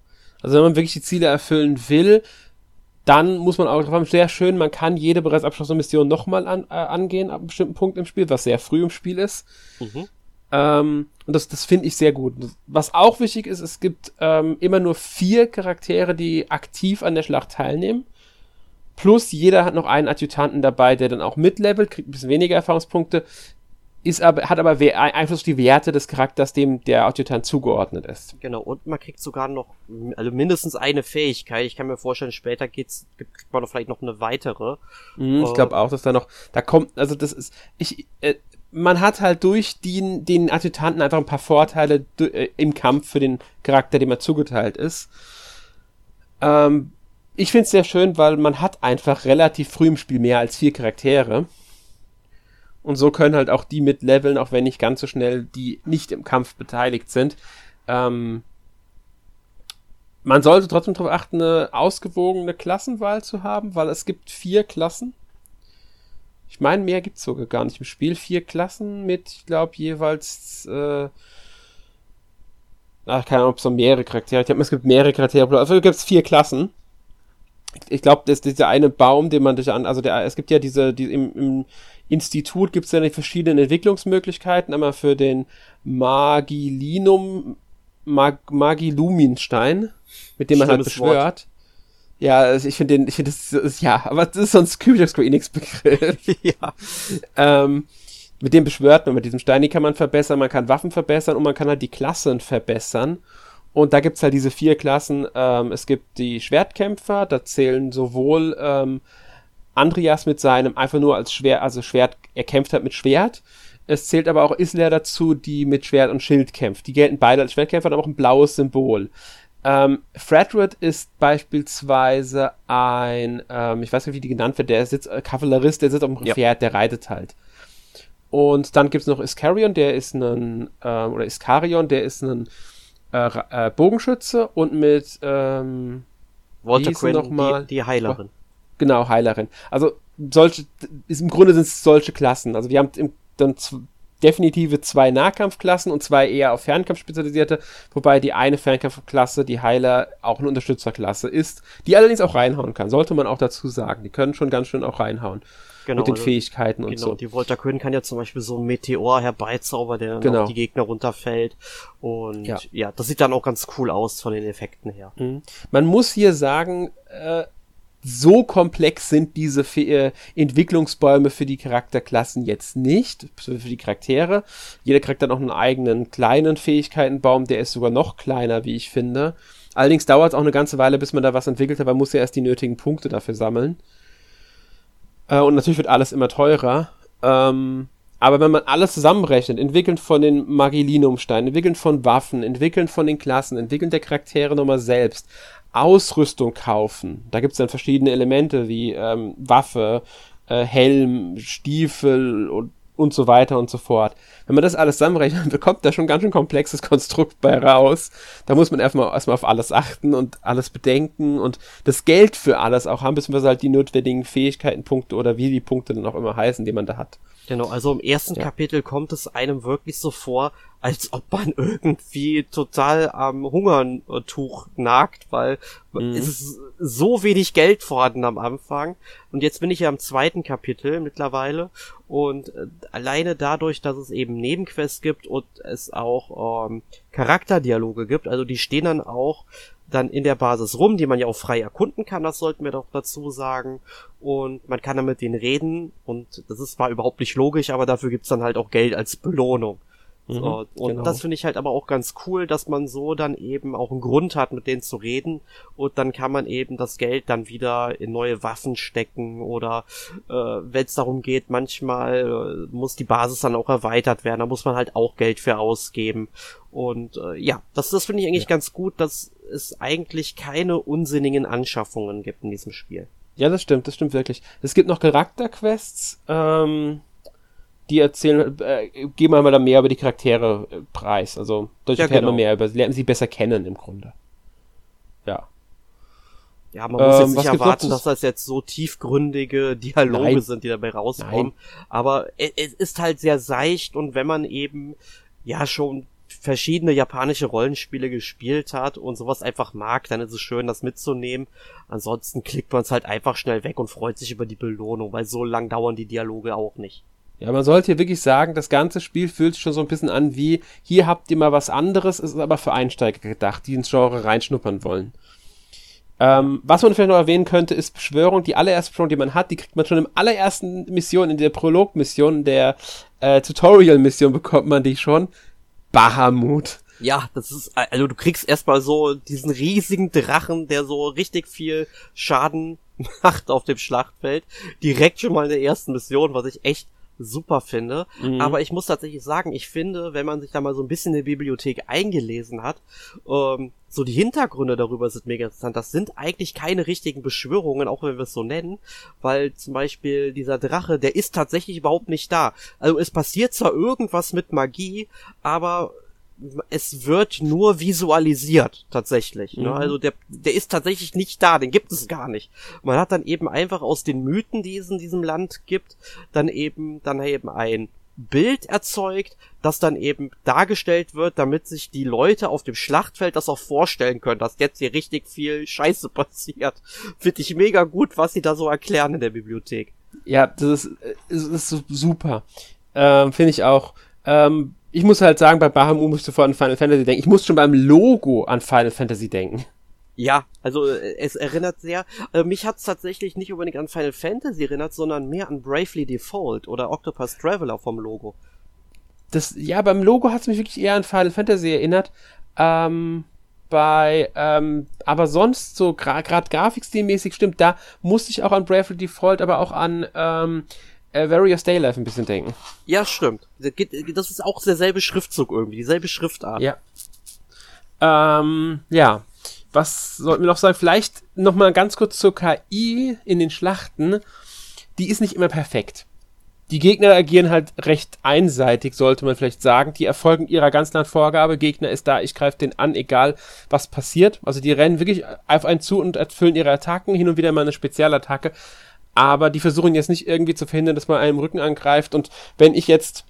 Also wenn man wirklich die Ziele erfüllen will, dann muss man auch drauf haben, sehr schön, man kann jede bereits abgeschlossene Mission nochmal an, äh, angehen ab einem bestimmten Punkt im Spiel, was sehr früh im Spiel ist. Mhm. Ähm, und das, das finde ich sehr gut. Was auch wichtig ist, es gibt ähm, immer nur vier Charaktere, die aktiv an der Schlacht teilnehmen. Plus jeder hat noch einen Adjutanten dabei, der dann auch mitlevelt, kriegt ein bisschen weniger Erfahrungspunkte ist aber, hat aber Einfluss auf die Werte des Charakters, dem der Adjutant zugeordnet ist. Genau, und man kriegt sogar noch, also mindestens eine Fähigkeit. Ich kann mir vorstellen, später geht's, kriegt man doch vielleicht noch eine weitere. Mhm, ich äh, glaube auch, dass da noch, da kommt, also das ist, ich, äh, man hat halt durch den, den Adjutanten einfach ein paar Vorteile äh, im Kampf für den Charakter, dem er zugeteilt ist. Ähm, ich finde es sehr schön, weil man hat einfach relativ früh im Spiel mehr als vier Charaktere. Und so können halt auch die mit leveln, auch wenn nicht ganz so schnell, die nicht im Kampf beteiligt sind. Ähm, man sollte trotzdem darauf achten, eine ausgewogene Klassenwahl zu haben, weil es gibt vier Klassen. Ich meine, mehr gibt's sogar gar nicht im Spiel. Vier Klassen mit, ich glaube, jeweils äh, Ach, keine Ahnung, ob es so mehrere Charaktere. Ich glaube, es gibt mehrere Charaktere. Also gibt es vier Klassen. Ich glaube, das ist dieser eine Baum, den man dich an, also der, es gibt ja diese, die im, im Institut gibt es ja die verschiedenen Entwicklungsmöglichkeiten. Einmal für den Magilinum, Mag, Magiluminstein, mit dem man halt beschwört. Wort. Ja, also ich finde den, ich finde das, ist, ja, aber das ist sonst typischer Square Enix Begriff. ja. Ähm, mit dem beschwört man, mit diesem Stein, die kann man verbessern, man kann Waffen verbessern und man kann halt die Klassen verbessern. Und da gibt's halt diese vier Klassen. Ähm, es gibt die Schwertkämpfer, da zählen sowohl ähm, Andreas mit seinem einfach nur als Schwert, also Schwert, er kämpft halt mit Schwert. Es zählt aber auch Isler dazu, die mit Schwert und Schild kämpft. Die gelten beide als Schwertkämpfer, haben auch ein blaues Symbol. Ähm, Fredred ist beispielsweise ein, ähm, ich weiß nicht, wie die genannt wird, der sitzt, äh, Kavallerist, der sitzt auf dem ja. Pferd, der reitet halt. Und dann gibt's noch Iskarion, der ist ein, äh, oder Iskarion, der ist ein äh, äh, Bogenschütze und mit, ähm, Walter Quinn, noch mal? Die, die Heilerin. Genau, Heilerin. Also solche, im Grunde sind es solche Klassen. Also wir haben im, dann definitive zwei Nahkampfklassen und zwei eher auf Fernkampf spezialisierte, wobei die eine Fernkampfklasse, die Heiler, auch eine Unterstützerklasse ist, die allerdings auch reinhauen kann, sollte man auch dazu sagen. Die können schon ganz schön auch reinhauen. Genau, mit den also, Fähigkeiten und genau, so. Die Volta Quinn kann ja zum Beispiel so ein Meteor herbeizaubern, der genau. auf die Gegner runterfällt. Und ja. ja. das sieht dann auch ganz cool aus von den Effekten her. Mhm. Man muss hier sagen, äh, so komplex sind diese äh, Entwicklungsbäume für die Charakterklassen jetzt nicht, für die Charaktere. Jeder Charakter hat noch einen eigenen kleinen Fähigkeitenbaum, der ist sogar noch kleiner, wie ich finde. Allerdings dauert es auch eine ganze Weile, bis man da was entwickelt hat, man muss ja erst die nötigen Punkte dafür sammeln. Äh, und natürlich wird alles immer teurer. Ähm, aber wenn man alles zusammenrechnet, entwickeln von den Magilinumsteinen, entwickeln von Waffen, entwickeln von den Klassen, entwickeln der Charaktere nochmal selbst, Ausrüstung kaufen, da gibt es dann verschiedene Elemente wie ähm, Waffe, äh, Helm, Stiefel und und so weiter und so fort. Wenn man das alles zusammenrechnet, bekommt da schon ein ganz schön komplexes Konstrukt bei raus. Da muss man erstmal, erstmal auf alles achten und alles bedenken und das Geld für alles auch haben, beziehungsweise halt die notwendigen Fähigkeiten, Punkte oder wie die Punkte dann auch immer heißen, die man da hat. Genau, also im ersten ja. Kapitel kommt es einem wirklich so vor, als ob man irgendwie total am Hungertuch nagt, weil mhm. es ist so wenig Geld vorhanden am Anfang. Und jetzt bin ich ja im zweiten Kapitel mittlerweile und äh, alleine dadurch, dass es eben Nebenquests gibt und es auch ähm, Charakterdialoge gibt, also die stehen dann auch dann in der Basis rum, die man ja auch frei erkunden kann, das sollten wir doch dazu sagen. Und man kann dann mit denen reden und das ist zwar überhaupt nicht logisch, aber dafür gibt's dann halt auch Geld als Belohnung. Mhm, so, und genau. das finde ich halt aber auch ganz cool, dass man so dann eben auch einen Grund hat, mit denen zu reden. Und dann kann man eben das Geld dann wieder in neue Waffen stecken oder äh, wenn es darum geht, manchmal äh, muss die Basis dann auch erweitert werden. Da muss man halt auch Geld für ausgeben. Und äh, ja, das, das finde ich eigentlich ja. ganz gut, dass es eigentlich keine unsinnigen Anschaffungen gibt in diesem Spiel. Ja, das stimmt, das stimmt wirklich. Es gibt noch Charakterquests, ähm, die erzählen, äh, geben einmal mehr über die Charaktere äh, preis. Also dadurch ja, genau. man mehr über, lernen sie besser kennen im Grunde. Ja. Ja, man muss ähm, jetzt nicht erwarten, dass das jetzt so tiefgründige Dialoge Nein. sind, die dabei rauskommen. Nein. Aber es ist halt sehr seicht und wenn man eben ja schon verschiedene japanische Rollenspiele gespielt hat und sowas einfach mag, dann ist es schön, das mitzunehmen. Ansonsten klickt man es halt einfach schnell weg und freut sich über die Belohnung, weil so lang dauern die Dialoge auch nicht. Ja, man sollte hier wirklich sagen, das ganze Spiel fühlt sich schon so ein bisschen an wie, hier habt ihr mal was anderes, ist aber für Einsteiger gedacht, die ins Genre reinschnuppern wollen. Ähm, was man vielleicht noch erwähnen könnte, ist Beschwörung. Die allererste Beschwörung, die man hat, die kriegt man schon im allerersten Mission, in der Prolog-Mission, der äh, Tutorial-Mission bekommt man die schon. Bahamut. Ja, das ist, also du kriegst erstmal so diesen riesigen Drachen, der so richtig viel Schaden macht auf dem Schlachtfeld. Direkt schon mal in der ersten Mission, was ich echt super finde. Mhm. Aber ich muss tatsächlich sagen, ich finde, wenn man sich da mal so ein bisschen in die Bibliothek eingelesen hat, ähm, so die Hintergründe darüber sind mega interessant. Das sind eigentlich keine richtigen Beschwörungen, auch wenn wir es so nennen, weil zum Beispiel dieser Drache, der ist tatsächlich überhaupt nicht da. Also es passiert zwar irgendwas mit Magie, aber es wird nur visualisiert tatsächlich. Ne? Mhm. Also der, der ist tatsächlich nicht da, den gibt es gar nicht. Man hat dann eben einfach aus den Mythen, die es in diesem Land gibt, dann eben dann eben ein Bild erzeugt, das dann eben dargestellt wird, damit sich die Leute auf dem Schlachtfeld das auch vorstellen können, dass jetzt hier richtig viel Scheiße passiert. Finde ich mega gut, was sie da so erklären in der Bibliothek. Ja, das ist, das ist super. Ähm, Finde ich auch. Ähm, ich muss halt sagen, bei Bahamut musst du vor an Final Fantasy denken. Ich muss schon beim Logo an Final Fantasy denken. Ja, also äh, es erinnert sehr. Äh, mich hat's tatsächlich nicht unbedingt an Final Fantasy erinnert, sondern mehr an Bravely Default oder Octopus Traveler vom Logo. Das, ja, beim Logo hat's mich wirklich eher an Final Fantasy erinnert. Ähm, bei, ähm, aber sonst so gerade gra grafikstilmäßig stimmt, da musste ich auch an Bravely Default, aber auch an ähm, äh, Various Daylife ein bisschen denken. Ja, stimmt. Das ist auch derselbe Schriftzug irgendwie, dieselbe Schriftart. Ja. Ähm, ja. Was sollten wir noch sagen? Vielleicht noch mal ganz kurz zur KI in den Schlachten. Die ist nicht immer perfekt. Die Gegner agieren halt recht einseitig, sollte man vielleicht sagen. Die erfolgen ihrer ganz klaren Vorgabe. Gegner ist da, ich greife den an, egal was passiert. Also die rennen wirklich auf einen zu und erfüllen ihre Attacken. Hin und wieder mal eine Spezialattacke aber die versuchen jetzt nicht irgendwie zu verhindern, dass man einem Rücken angreift. Und wenn ich jetzt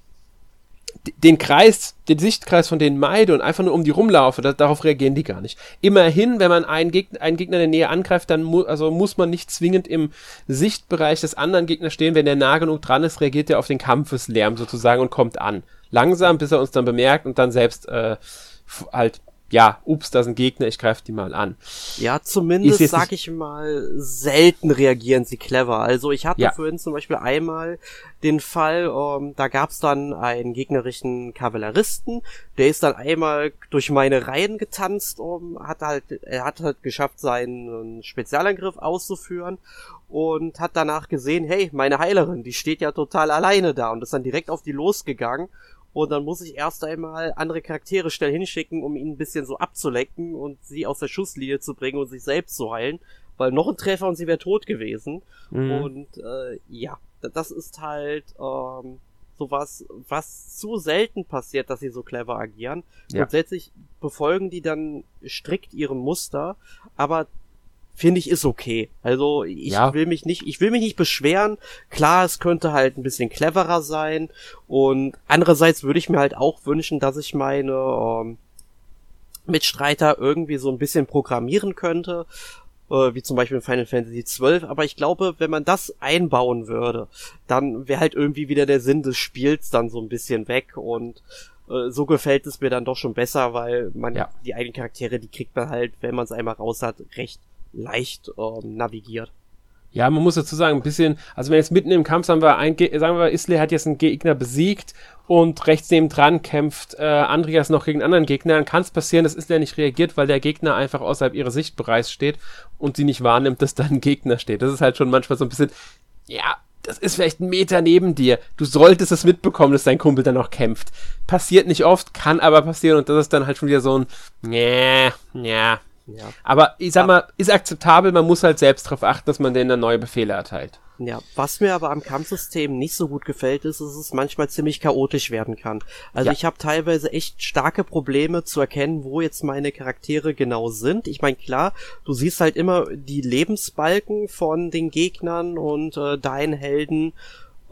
den Kreis, den Sichtkreis von denen meide und einfach nur um die rumlaufe, da, darauf reagieren die gar nicht. Immerhin, wenn man einen Gegner, einen Gegner in der Nähe angreift, dann mu also muss man nicht zwingend im Sichtbereich des anderen Gegners stehen. Wenn der nah genug dran ist, reagiert er auf den Kampfeslärm sozusagen und kommt an. Langsam, bis er uns dann bemerkt und dann selbst äh, halt ja, ups, da sind Gegner, ich greife die mal an. Ja, zumindest, sag ich mal, selten reagieren sie clever. Also ich hatte ja. vorhin zum Beispiel einmal den Fall, ähm, da gab's dann einen gegnerischen Kavalleristen, der ist dann einmal durch meine Reihen getanzt, um, hat halt, er hat halt geschafft, seinen Spezialangriff auszuführen und hat danach gesehen, hey, meine Heilerin, die steht ja total alleine da und ist dann direkt auf die losgegangen und dann muss ich erst einmal andere Charaktere schnell hinschicken, um ihn ein bisschen so abzulecken und sie aus der Schusslinie zu bringen und sich selbst zu heilen. Weil noch ein Treffer und sie wäre tot gewesen. Mhm. Und äh, ja, das ist halt ähm, sowas, was zu selten passiert, dass sie so clever agieren. Ja. Grundsätzlich befolgen die dann strikt ihre Muster, aber finde ich ist okay. Also ich ja. will mich nicht, ich will mich nicht beschweren. Klar, es könnte halt ein bisschen cleverer sein und andererseits würde ich mir halt auch wünschen, dass ich meine ähm, Mitstreiter irgendwie so ein bisschen programmieren könnte, äh, wie zum Beispiel in Final Fantasy XII. Aber ich glaube, wenn man das einbauen würde, dann wäre halt irgendwie wieder der Sinn des Spiels dann so ein bisschen weg und äh, so gefällt es mir dann doch schon besser, weil man ja. die eigenen Charaktere, die kriegt man halt, wenn man es einmal raus hat, recht leicht ähm, navigiert. Ja, man muss dazu sagen, ein bisschen, also wenn jetzt mitten im Kampf, sagen wir, ein, sagen wir, Isley hat jetzt einen Gegner besiegt und rechts neben dran kämpft äh, Andreas noch gegen anderen Gegner, dann kann es passieren, dass Isley nicht reagiert, weil der Gegner einfach außerhalb ihres Sichtbereichs steht und sie nicht wahrnimmt, dass da ein Gegner steht. Das ist halt schon manchmal so ein bisschen, ja, das ist vielleicht ein Meter neben dir. Du solltest es mitbekommen, dass dein Kumpel dann noch kämpft. Passiert nicht oft, kann aber passieren und das ist dann halt schon wieder so ein, ja, ja, ja. Aber ich sag mal, ist akzeptabel, man muss halt selbst darauf achten, dass man denen dann neue Befehle erteilt. Ja, was mir aber am Kampfsystem nicht so gut gefällt, ist, dass es manchmal ziemlich chaotisch werden kann. Also ja. ich habe teilweise echt starke Probleme zu erkennen, wo jetzt meine Charaktere genau sind. Ich meine, klar, du siehst halt immer die Lebensbalken von den Gegnern und äh, deinen Helden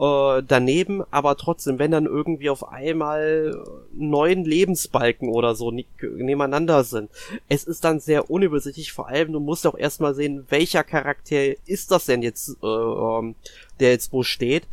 äh, daneben, aber trotzdem, wenn dann irgendwie auf einmal neun Lebensbalken oder so nebeneinander sind, es ist dann sehr unübersichtlich, vor allem du musst auch erstmal sehen, welcher Charakter ist das denn jetzt, äh, ähm, der jetzt wo steht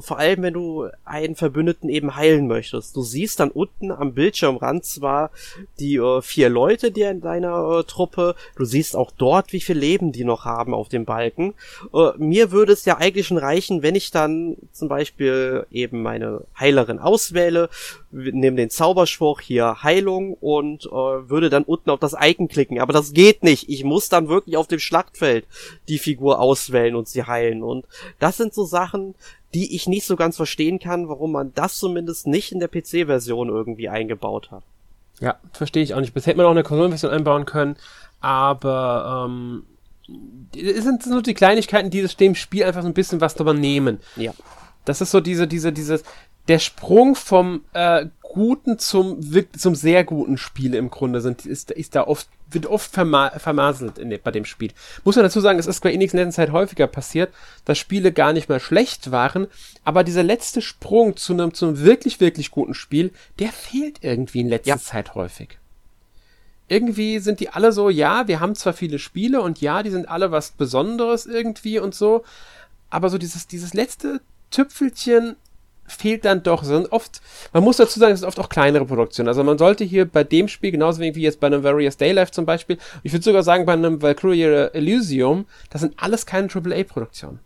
vor allem wenn du einen Verbündeten eben heilen möchtest. Du siehst dann unten am Bildschirmrand zwar die äh, vier Leute, die in deiner äh, Truppe, du siehst auch dort, wie viel Leben die noch haben auf dem Balken. Äh, mir würde es ja eigentlich schon reichen, wenn ich dann zum Beispiel eben meine Heilerin auswähle, nehme den Zauberspruch hier Heilung und äh, würde dann unten auf das Icon klicken. Aber das geht nicht. Ich muss dann wirklich auf dem Schlachtfeld die Figur auswählen und sie heilen. Und das sind so Sachen, die ich nicht so ganz verstehen kann, warum man das zumindest nicht in der PC-Version irgendwie eingebaut hat. Ja, verstehe ich auch nicht. Bis hätte man auch eine Konsolenversion einbauen können, aber ähm, es sind nur die Kleinigkeiten, die dem Spiel einfach so ein bisschen was drüber nehmen. Ja. Das ist so diese, diese, dieses, der Sprung vom äh, guten zum zum sehr guten Spiel im Grunde sind, ist, ist da oft, wird oft verma vermaselt in, bei dem Spiel. Muss man dazu sagen, es ist Square Enix in letzter Zeit häufiger passiert, dass Spiele gar nicht mal schlecht waren, aber dieser letzte Sprung zu einem, zu einem wirklich, wirklich guten Spiel, der fehlt irgendwie in letzter ja. Zeit häufig. Irgendwie sind die alle so, ja, wir haben zwar viele Spiele und ja, die sind alle was Besonderes irgendwie und so, aber so dieses, dieses letzte Tüpfelchen fehlt dann doch. sind oft, man muss dazu sagen, es sind oft auch kleinere Produktionen. Also man sollte hier bei dem Spiel, genauso wie jetzt bei einem Various Daylife zum Beispiel, ich würde sogar sagen, bei einem Valkyrie Elysium, das sind alles keine AAA-Produktionen.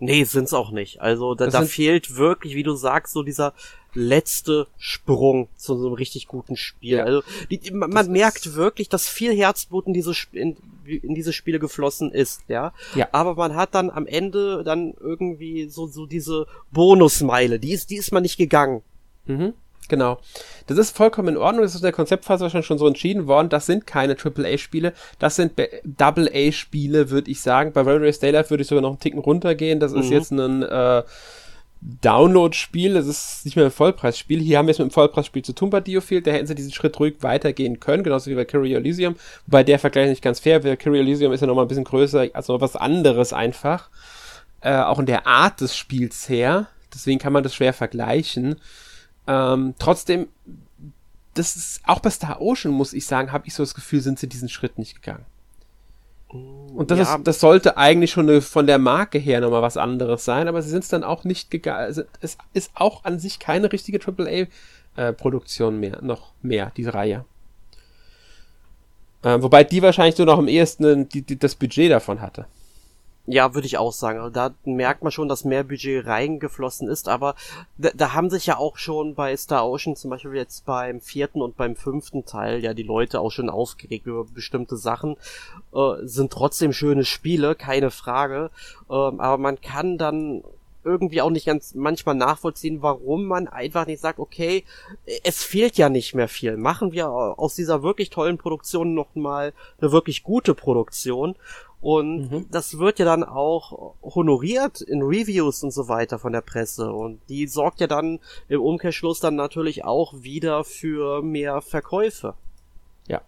Nee, sind's auch nicht. Also da, da fehlt wirklich, wie du sagst, so dieser letzte Sprung zu so einem richtig guten Spiel. Ja. Also die, die, man, man merkt wirklich, dass viel Herzblut in diese, in, in diese Spiele geflossen ist, ja? ja. Aber man hat dann am Ende dann irgendwie so, so diese Bonusmeile, die ist, die ist man nicht gegangen. Mhm. Genau. Das ist vollkommen in Ordnung. Das ist in der Konzeptphase wahrscheinlich schon so entschieden worden. Das sind keine AAA-Spiele. Das sind Double-A-Spiele, würde ich sagen. Bei Railway Daylight würde ich sogar noch einen Ticken runtergehen. Das mhm. ist jetzt ein äh, Download-Spiel, es ist nicht mehr ein Vollpreisspiel. Hier haben wir es mit einem Vollpreisspiel zu tun bei Diofield, da hätten sie diesen Schritt ruhig weitergehen können, genauso wie bei Kyrie Elysium, wobei der Vergleich nicht ganz fair wäre. Kyrie Elysium ist ja nochmal ein bisschen größer, also was anderes einfach. Äh, auch in der Art des Spiels her. Deswegen kann man das schwer vergleichen. Ähm, trotzdem, das ist, auch bei Star Ocean, muss ich sagen, habe ich so das Gefühl, sind sie diesen Schritt nicht gegangen. Und das, ja. ist, das sollte eigentlich schon eine, von der Marke her nochmal was anderes sein, aber sie sind es dann auch nicht gegangen. Also es ist auch an sich keine richtige AAA-Produktion äh, mehr, noch mehr, diese Reihe. Äh, wobei die wahrscheinlich nur noch am ehesten die, die, das Budget davon hatte. Ja, würde ich auch sagen. Also da merkt man schon, dass mehr Budget reingeflossen ist, aber da, da, haben sich ja auch schon bei Star Ocean, zum Beispiel jetzt beim vierten und beim fünften Teil, ja die Leute auch schon aufgeregt über bestimmte Sachen. Äh, sind trotzdem schöne Spiele, keine Frage. Ähm, aber man kann dann irgendwie auch nicht ganz manchmal nachvollziehen, warum man einfach nicht sagt, okay, es fehlt ja nicht mehr viel. Machen wir aus dieser wirklich tollen Produktion noch mal eine wirklich gute Produktion und mhm. das wird ja dann auch honoriert in Reviews und so weiter von der Presse. Und die sorgt ja dann im Umkehrschluss dann natürlich auch wieder für mehr Verkäufe. Ja.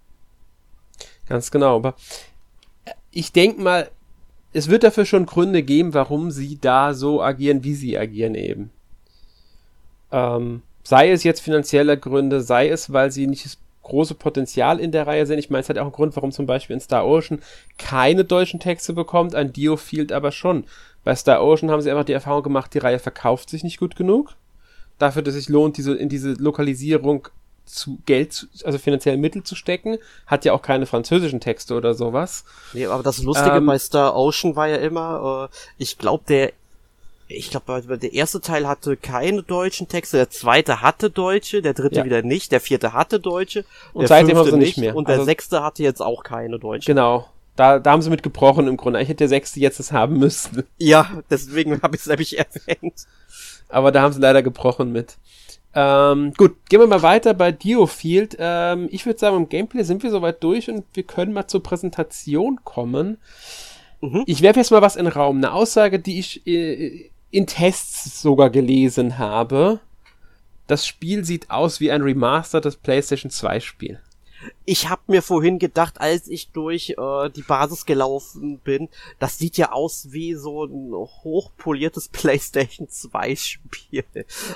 Ganz genau. Aber ich denke mal, es wird dafür schon Gründe geben, warum sie da so agieren, wie sie agieren eben. Ähm, sei es jetzt finanzielle Gründe, sei es, weil sie nicht große Potenzial in der Reihe sehen. Ich meine, es hat auch einen Grund, warum zum Beispiel in Star Ocean keine deutschen Texte bekommt, ein Dio-Field aber schon. Bei Star Ocean haben sie einfach die Erfahrung gemacht, die Reihe verkauft sich nicht gut genug. Dafür, dass es sich lohnt, diese, in diese Lokalisierung zu Geld, also finanzielle Mittel zu stecken, hat ja auch keine französischen Texte oder sowas. Nee, aber das Lustige ähm, bei Star Ocean war ja immer, äh, ich glaube, der ich glaube, der erste Teil hatte keine deutschen Texte, der zweite hatte deutsche, der dritte ja. wieder nicht, der vierte hatte deutsche, und seitdem haben sie nicht mehr. Und der also, sechste hatte jetzt auch keine deutsche. Genau. Da, da haben sie mit gebrochen im Grunde. Ich hätte der sechste jetzt das haben müssen. Ja, deswegen habe ich es nämlich erwähnt. Aber da haben sie leider gebrochen mit. Ähm, gut, gehen wir mal weiter bei Diofield. Ähm, ich würde sagen, im Gameplay sind wir soweit durch und wir können mal zur Präsentation kommen. Mhm. Ich werfe jetzt mal was in den Raum. Eine Aussage, die ich äh, in Tests sogar gelesen habe, das Spiel sieht aus wie ein remastertes PlayStation 2 Spiel. Ich habe mir vorhin gedacht, als ich durch äh, die Basis gelaufen bin, das sieht ja aus wie so ein hochpoliertes PlayStation 2 Spiel.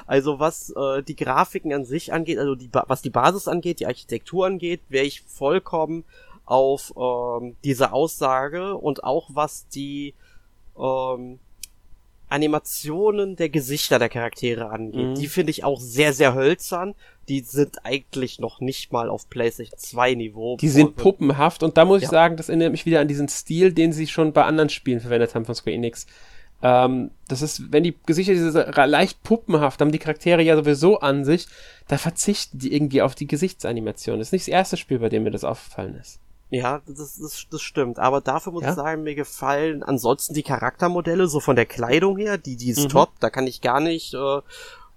Also was äh, die Grafiken an sich angeht, also die was die Basis angeht, die Architektur angeht, wäre ich vollkommen auf ähm, diese Aussage und auch was die ähm, Animationen der Gesichter der Charaktere angeht. Mhm. Die finde ich auch sehr, sehr hölzern. Die sind eigentlich noch nicht mal auf PlayStation 2 Niveau. Die sind puppenhaft und da muss ja. ich sagen, das erinnert mich wieder an diesen Stil, den sie schon bei anderen Spielen verwendet haben von Square Enix. Ähm, das ist, wenn die Gesichter diese leicht puppenhaft haben, die Charaktere ja sowieso an sich, da verzichten die irgendwie auf die Gesichtsanimation. Das ist nicht das erste Spiel, bei dem mir das aufgefallen ist. Ja, das, das, das stimmt. Aber dafür muss ja? ich sagen, mir gefallen ansonsten die Charaktermodelle, so von der Kleidung her, die, die ist mhm. top. Da kann ich gar nicht äh,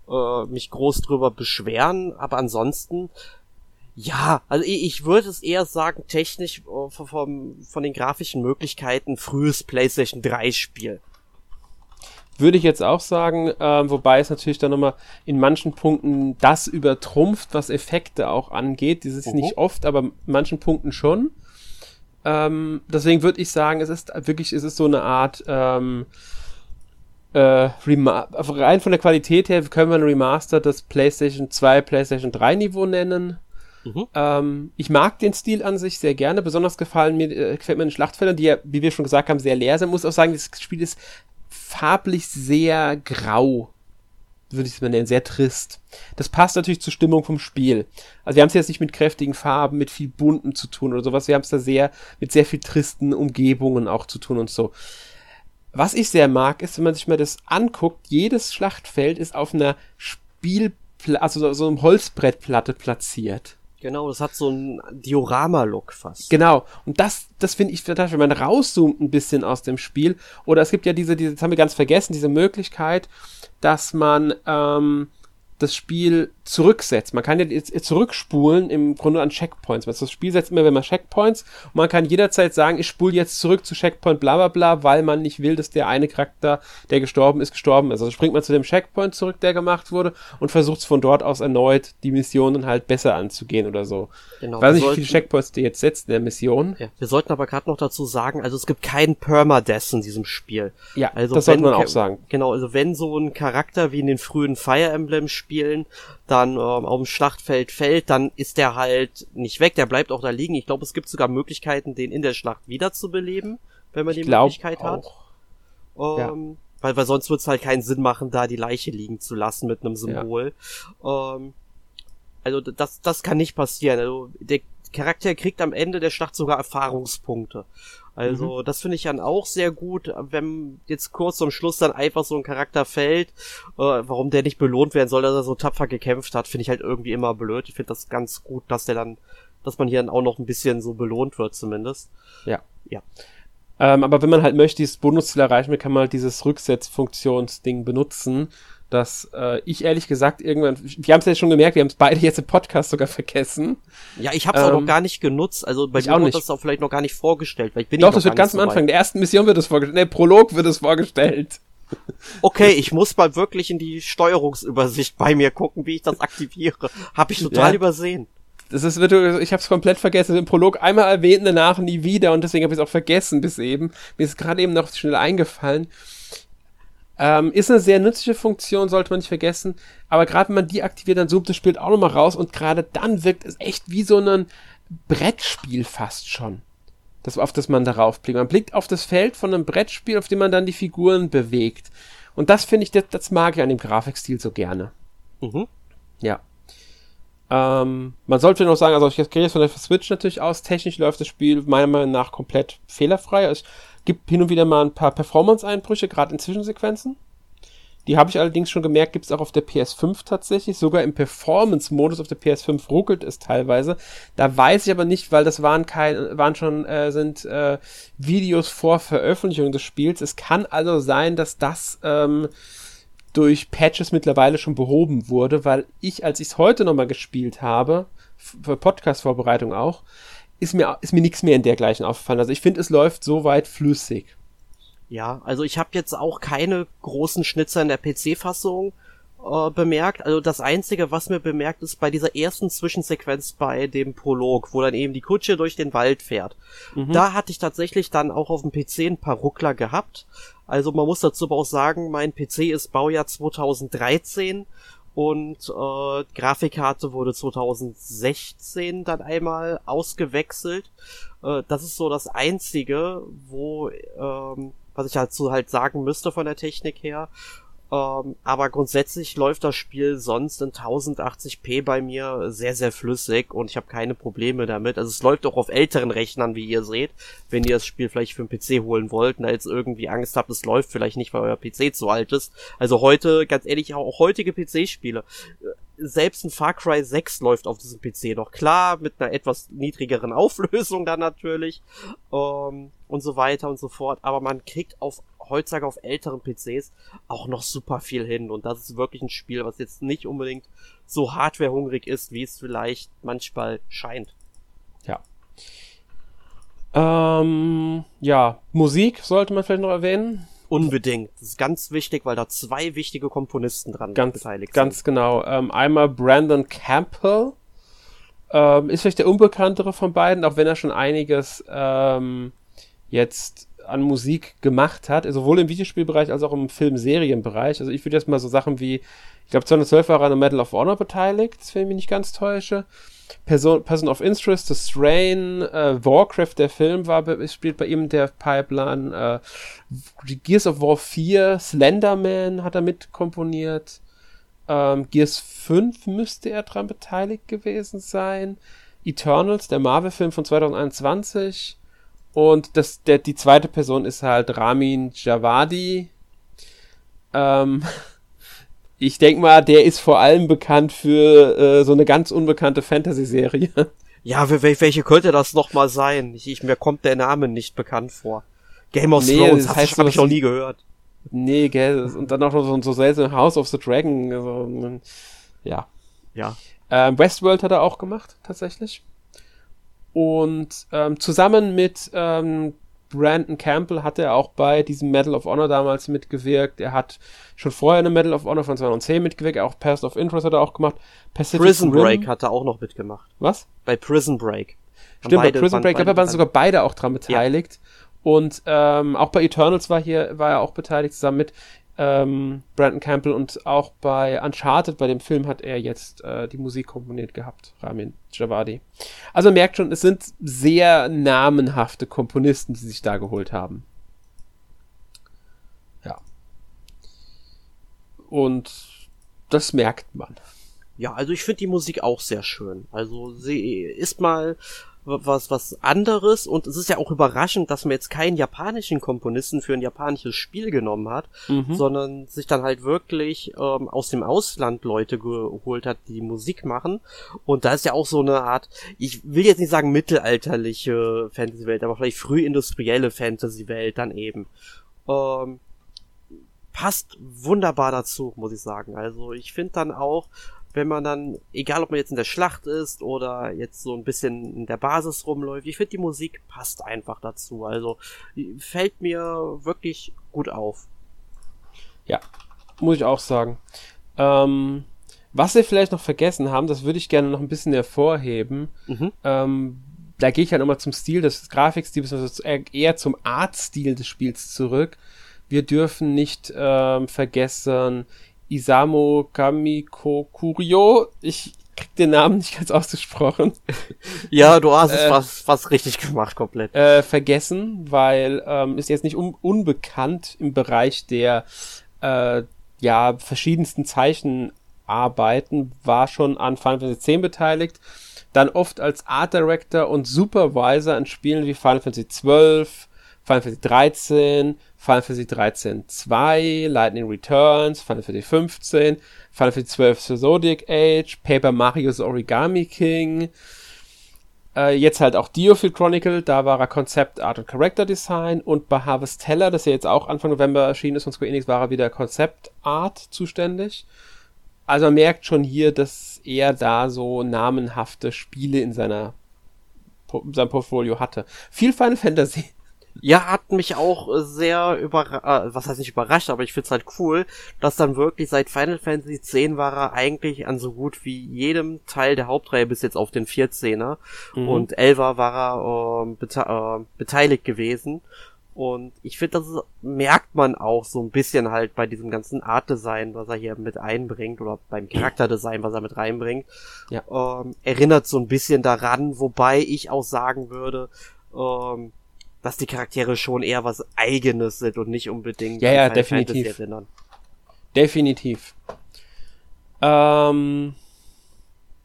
äh, mich groß drüber beschweren. Aber ansonsten, ja, also ich, ich würde es eher sagen, technisch äh, von, von den grafischen Möglichkeiten frühes PlayStation 3 Spiel. Würde ich jetzt auch sagen, äh, wobei es natürlich dann nochmal in manchen Punkten das übertrumpft, was Effekte auch angeht. Das ist uh nicht oft, aber in manchen Punkten schon. Ähm, deswegen würde ich sagen, es ist wirklich, es ist so eine Art, ähm, äh, rein von der Qualität her können wir ein Remaster des PlayStation 2, PlayStation 3 Niveau nennen. Mhm. Ähm, ich mag den Stil an sich sehr gerne. Besonders gefallen mir, äh, gefällt mir den Schlachtfeldern, die ja, wie wir schon gesagt haben, sehr leer sind. Muss auch sagen, das Spiel ist farblich sehr grau würde ich es mal nennen, sehr trist. Das passt natürlich zur Stimmung vom Spiel. Also wir haben es jetzt nicht mit kräftigen Farben, mit viel bunten zu tun oder sowas. Wir haben es da sehr, mit sehr viel tristen Umgebungen auch zu tun und so. Was ich sehr mag, ist, wenn man sich mal das anguckt, jedes Schlachtfeld ist auf einer Spiel, also so einem Holzbrettplatte platziert. Genau, das hat so einen Diorama-Look fast. Genau. Und das, das finde ich fantastisch, wenn man rauszoomt ein bisschen aus dem Spiel. Oder es gibt ja diese, diese, das haben wir ganz vergessen, diese Möglichkeit, dass man ähm, das Spiel zurücksetzt. Man kann jetzt zurückspulen im Grunde an Checkpoints. Also das Spiel setzt immer wenn man Checkpoints und man kann jederzeit sagen, ich spule jetzt zurück zu Checkpoint bla bla bla, weil man nicht will, dass der eine Charakter, der gestorben ist, gestorben ist. Also springt man zu dem Checkpoint zurück, der gemacht wurde und versucht es von dort aus erneut die Missionen halt besser anzugehen oder so. Genau, ich weiß nicht, wie viele Checkpoints der jetzt setzt in der Mission. Ja, wir sollten aber gerade noch dazu sagen, also es gibt keinen Permadeath in diesem Spiel. Ja, also das sollte man auch sagen. Genau, also wenn so ein Charakter wie in den frühen Fire Emblem Spielen dann ähm, auf dem Schlachtfeld fällt, dann ist der halt nicht weg, der bleibt auch da liegen. Ich glaube, es gibt sogar Möglichkeiten, den in der Schlacht wiederzubeleben, wenn man ich die Möglichkeit auch. hat. Ähm, ja. weil, weil sonst wird es halt keinen Sinn machen, da die Leiche liegen zu lassen mit einem Symbol. Ja. Ähm, also das, das kann nicht passieren. Also der Charakter kriegt am Ende der Schlacht sogar Erfahrungspunkte. Also mhm. das finde ich dann auch sehr gut, wenn jetzt kurz zum Schluss dann einfach so ein Charakter fällt, äh, warum der nicht belohnt werden soll, dass er so tapfer gekämpft hat, finde ich halt irgendwie immer blöd. Ich finde das ganz gut, dass der dann, dass man hier dann auch noch ein bisschen so belohnt wird zumindest. Ja. Ja. Ähm, aber wenn man halt möchte, dieses Bonusziel erreichen, kann man halt dieses Rücksetzfunktionsding benutzen dass äh, ich ehrlich gesagt irgendwann, wir haben es ja schon gemerkt, wir haben es beide jetzt im Podcast sogar vergessen. Ja, ich habe es ähm, auch noch ähm, gar nicht genutzt, also bei dir wird das auch vielleicht noch gar nicht vorgestellt, weil ich bin Doch, das wird ganz am Anfang, der ersten Mission wird es vorgestellt, der Prolog wird es vorgestellt. Okay, ich muss mal wirklich in die Steuerungsübersicht bei mir gucken, wie ich das aktiviere. Habe ich total ja. übersehen. Das ist wirklich, ich habe es komplett vergessen. Im Prolog einmal erwähnt, danach nie wieder und deswegen habe ich es auch vergessen bis eben. Mir ist gerade eben noch schnell eingefallen. Ähm, ist eine sehr nützliche Funktion, sollte man nicht vergessen. Aber gerade wenn man die aktiviert, dann zoomt das Spiel auch nochmal raus und gerade dann wirkt es echt wie so ein Brettspiel fast schon. Das, auf das man darauf blickt. Man blickt auf das Feld von einem Brettspiel, auf dem man dann die Figuren bewegt. Und das finde ich, das, das, mag ich an dem Grafikstil so gerne. Mhm. Ja. Ähm, man sollte noch sagen, also ich gehe jetzt von der Switch natürlich aus. Technisch läuft das Spiel meiner Meinung nach komplett fehlerfrei. Also Gibt hin und wieder mal ein paar Performance-Einbrüche, gerade in Zwischensequenzen. Die habe ich allerdings schon gemerkt, gibt es auch auf der PS5 tatsächlich. Sogar im Performance-Modus auf der PS5 ruckelt es teilweise. Da weiß ich aber nicht, weil das waren kein, waren schon äh, sind äh, Videos vor Veröffentlichung des Spiels. Es kann also sein, dass das ähm, durch Patches mittlerweile schon behoben wurde, weil ich, als ich es heute nochmal gespielt habe, für Podcast-Vorbereitung auch, ist mir, ist mir nichts mehr in dergleichen aufgefallen. Also ich finde, es läuft soweit flüssig. Ja, also ich habe jetzt auch keine großen Schnitzer in der PC-Fassung äh, bemerkt. Also das Einzige, was mir bemerkt ist bei dieser ersten Zwischensequenz bei dem Prolog, wo dann eben die Kutsche durch den Wald fährt. Mhm. Da hatte ich tatsächlich dann auch auf dem PC ein paar Ruckler gehabt. Also man muss dazu aber auch sagen, mein PC ist Baujahr 2013 und äh, Grafikkarte wurde 2016 dann einmal ausgewechselt. Äh, das ist so das einzige, wo ähm, was ich halt so halt sagen müsste von der Technik her. Ähm, aber grundsätzlich läuft das Spiel sonst in 1080p bei mir sehr, sehr flüssig und ich habe keine Probleme damit. Also es läuft auch auf älteren Rechnern, wie ihr seht, wenn ihr das Spiel vielleicht für den PC holen wollt und da jetzt irgendwie Angst habt, es läuft vielleicht nicht, weil euer PC zu alt ist. Also heute, ganz ehrlich, auch heutige PC-Spiele selbst ein Far Cry 6 läuft auf diesem PC noch. Klar, mit einer etwas niedrigeren Auflösung dann natürlich ähm, und so weiter und so fort. Aber man kriegt auf heutzutage auf älteren PCs auch noch super viel hin. Und das ist wirklich ein Spiel, was jetzt nicht unbedingt so hardwarehungrig ist, wie es vielleicht manchmal scheint. Ja. Ähm, ja, Musik sollte man vielleicht noch erwähnen. Unbedingt. Das ist ganz wichtig, weil da zwei wichtige Komponisten dran ganz, beteiligt ganz sind. Ganz genau. Ähm, einmal Brandon Campbell. Ähm, ist vielleicht der unbekanntere von beiden, auch wenn er schon einiges ähm, jetzt an Musik gemacht hat, sowohl im Videospielbereich als auch im Film-Serienbereich. Also ich würde jetzt mal so Sachen wie, ich glaube 212 war an der Medal of Honor beteiligt, wenn ich mich nicht ganz täusche. Person, Person of Interest, The Strain, äh, Warcraft, der Film war, spielt bei ihm der Pipeline, äh, Gears of War 4, Slenderman hat er mitkomponiert, ähm, Gears 5 müsste er dran beteiligt gewesen sein, Eternals, der Marvel-Film von 2021 und das, der, die zweite Person ist halt Ramin Javadi, ähm, ich denke mal, der ist vor allem bekannt für äh, so eine ganz unbekannte Fantasy-Serie. Ja, welche könnte das nochmal sein? Ich, ich, mir kommt der Name nicht bekannt vor. Game of nee, Thrones, das heißt, habe ich noch nie gehört. Nee, gell, und dann auch noch so, so seltsam House of the Dragon. Also, ja. Ja. Ähm, Westworld hat er auch gemacht, tatsächlich. Und ähm, zusammen mit ähm, Brandon Campbell hat er auch bei diesem Medal of Honor damals mitgewirkt. Er hat schon vorher eine Medal of Honor von 2010 mitgewirkt. Auch Pass of Interest hat er auch gemacht. Pacific Prison Rim. Break hat er auch noch mitgemacht. Was? Bei Prison Break. Stimmt, bei Prison Break, da waren sogar beide auch dran beteiligt. Ja. Und ähm, auch bei Eternals war hier, war er auch beteiligt, zusammen mit ähm, Brandon Campbell und auch bei Uncharted, bei dem Film, hat er jetzt äh, die Musik komponiert gehabt, Ramin Javadi. Also merkt schon, es sind sehr namenhafte Komponisten, die sich da geholt haben. Ja. Und das merkt man. Ja, also ich finde die Musik auch sehr schön. Also sie ist mal was was anderes und es ist ja auch überraschend, dass man jetzt keinen japanischen Komponisten für ein japanisches Spiel genommen hat, mhm. sondern sich dann halt wirklich ähm, aus dem Ausland Leute geholt hat, die Musik machen und da ist ja auch so eine Art, ich will jetzt nicht sagen mittelalterliche Fantasy-Welt, aber vielleicht frühindustrielle Fantasy-Welt dann eben. Ähm, passt wunderbar dazu, muss ich sagen. Also ich finde dann auch, wenn man dann, egal ob man jetzt in der Schlacht ist oder jetzt so ein bisschen in der Basis rumläuft, ich finde die Musik passt einfach dazu. Also fällt mir wirklich gut auf. Ja, muss ich auch sagen. Ähm, was wir vielleicht noch vergessen haben, das würde ich gerne noch ein bisschen hervorheben. Mhm. Ähm, da gehe ich halt nochmal zum Stil des Grafikstils, also eher zum Artstil des Spiels zurück. Wir dürfen nicht ähm, vergessen, Isamu Kamiko Kurio. Ich krieg den Namen nicht ganz ausgesprochen. ja, du hast es äh, fast, fast richtig gemacht, komplett. Äh, vergessen, weil ähm, ist jetzt nicht un unbekannt im Bereich der äh, ja, verschiedensten Zeichenarbeiten, war schon an Final Fantasy X beteiligt, dann oft als Art Director und Supervisor an Spielen wie Final Fantasy XII, Final Fantasy 13, Final Fantasy 13 2, Lightning Returns, Final Fantasy 15, Final Fantasy 12 The Zodiac Age, Paper Mario's Origami King, äh, jetzt halt auch Diofield Chronicle, da war er Konzept, Art und Character Design und bei Harvesteller, das ja jetzt auch Anfang November erschienen ist von Square Enix, war er wieder Konzept Art zuständig. Also man merkt schon hier, dass er da so namenhafte Spiele in seiner in seinem Portfolio hatte. Viel Final Fantasy. Ja, hat mich auch sehr überrascht, äh, was heißt nicht überrascht, aber ich find's halt cool, dass dann wirklich seit Final Fantasy X war er eigentlich an so gut wie jedem Teil der Hauptreihe bis jetzt auf den 14er mhm. und 11 war er äh, bete äh, beteiligt gewesen und ich finde, das merkt man auch so ein bisschen halt bei diesem ganzen Art-Design, was er hier mit einbringt, oder beim Charakterdesign, was er mit reinbringt. Ja. Ähm, erinnert so ein bisschen daran, wobei ich auch sagen würde, ähm, dass die Charaktere schon eher was Eigenes sind und nicht unbedingt ja, ja, definitiv. erinnern. Definitiv. Ähm,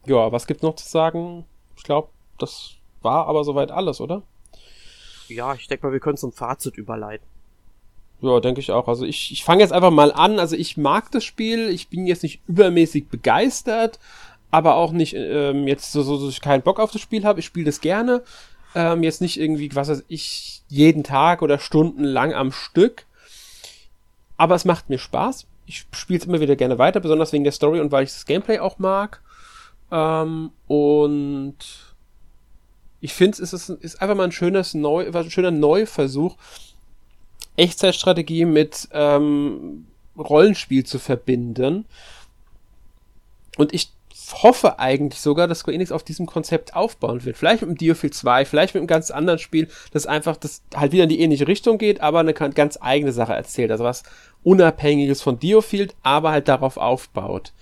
ja, was gibt's noch zu sagen? Ich glaube, das war aber soweit alles, oder? Ja, ich denke mal, wir können zum Fazit überleiten. Ja, denke ich auch. Also ich, ich fange jetzt einfach mal an. Also ich mag das Spiel. Ich bin jetzt nicht übermäßig begeistert, aber auch nicht ähm, jetzt so, so, dass ich keinen Bock auf das Spiel habe. Ich spiele das gerne. Ähm, jetzt nicht irgendwie, was weiß ich, jeden Tag oder stundenlang am Stück. Aber es macht mir Spaß. Ich spiele es immer wieder gerne weiter, besonders wegen der Story und weil ich das Gameplay auch mag. Ähm, und ich finde, es ist, ist einfach mal ein schönes Neu, ein schöner Neuversuch, Echtzeitstrategie mit ähm, Rollenspiel zu verbinden. Und ich hoffe eigentlich sogar, dass Square Enix auf diesem Konzept aufbauen wird. Vielleicht mit dem Diofield 2, vielleicht mit einem ganz anderen Spiel, das einfach das halt wieder in die ähnliche Richtung geht, aber eine ganz eigene Sache erzählt. Also was Unabhängiges von Diofield, aber halt darauf aufbaut.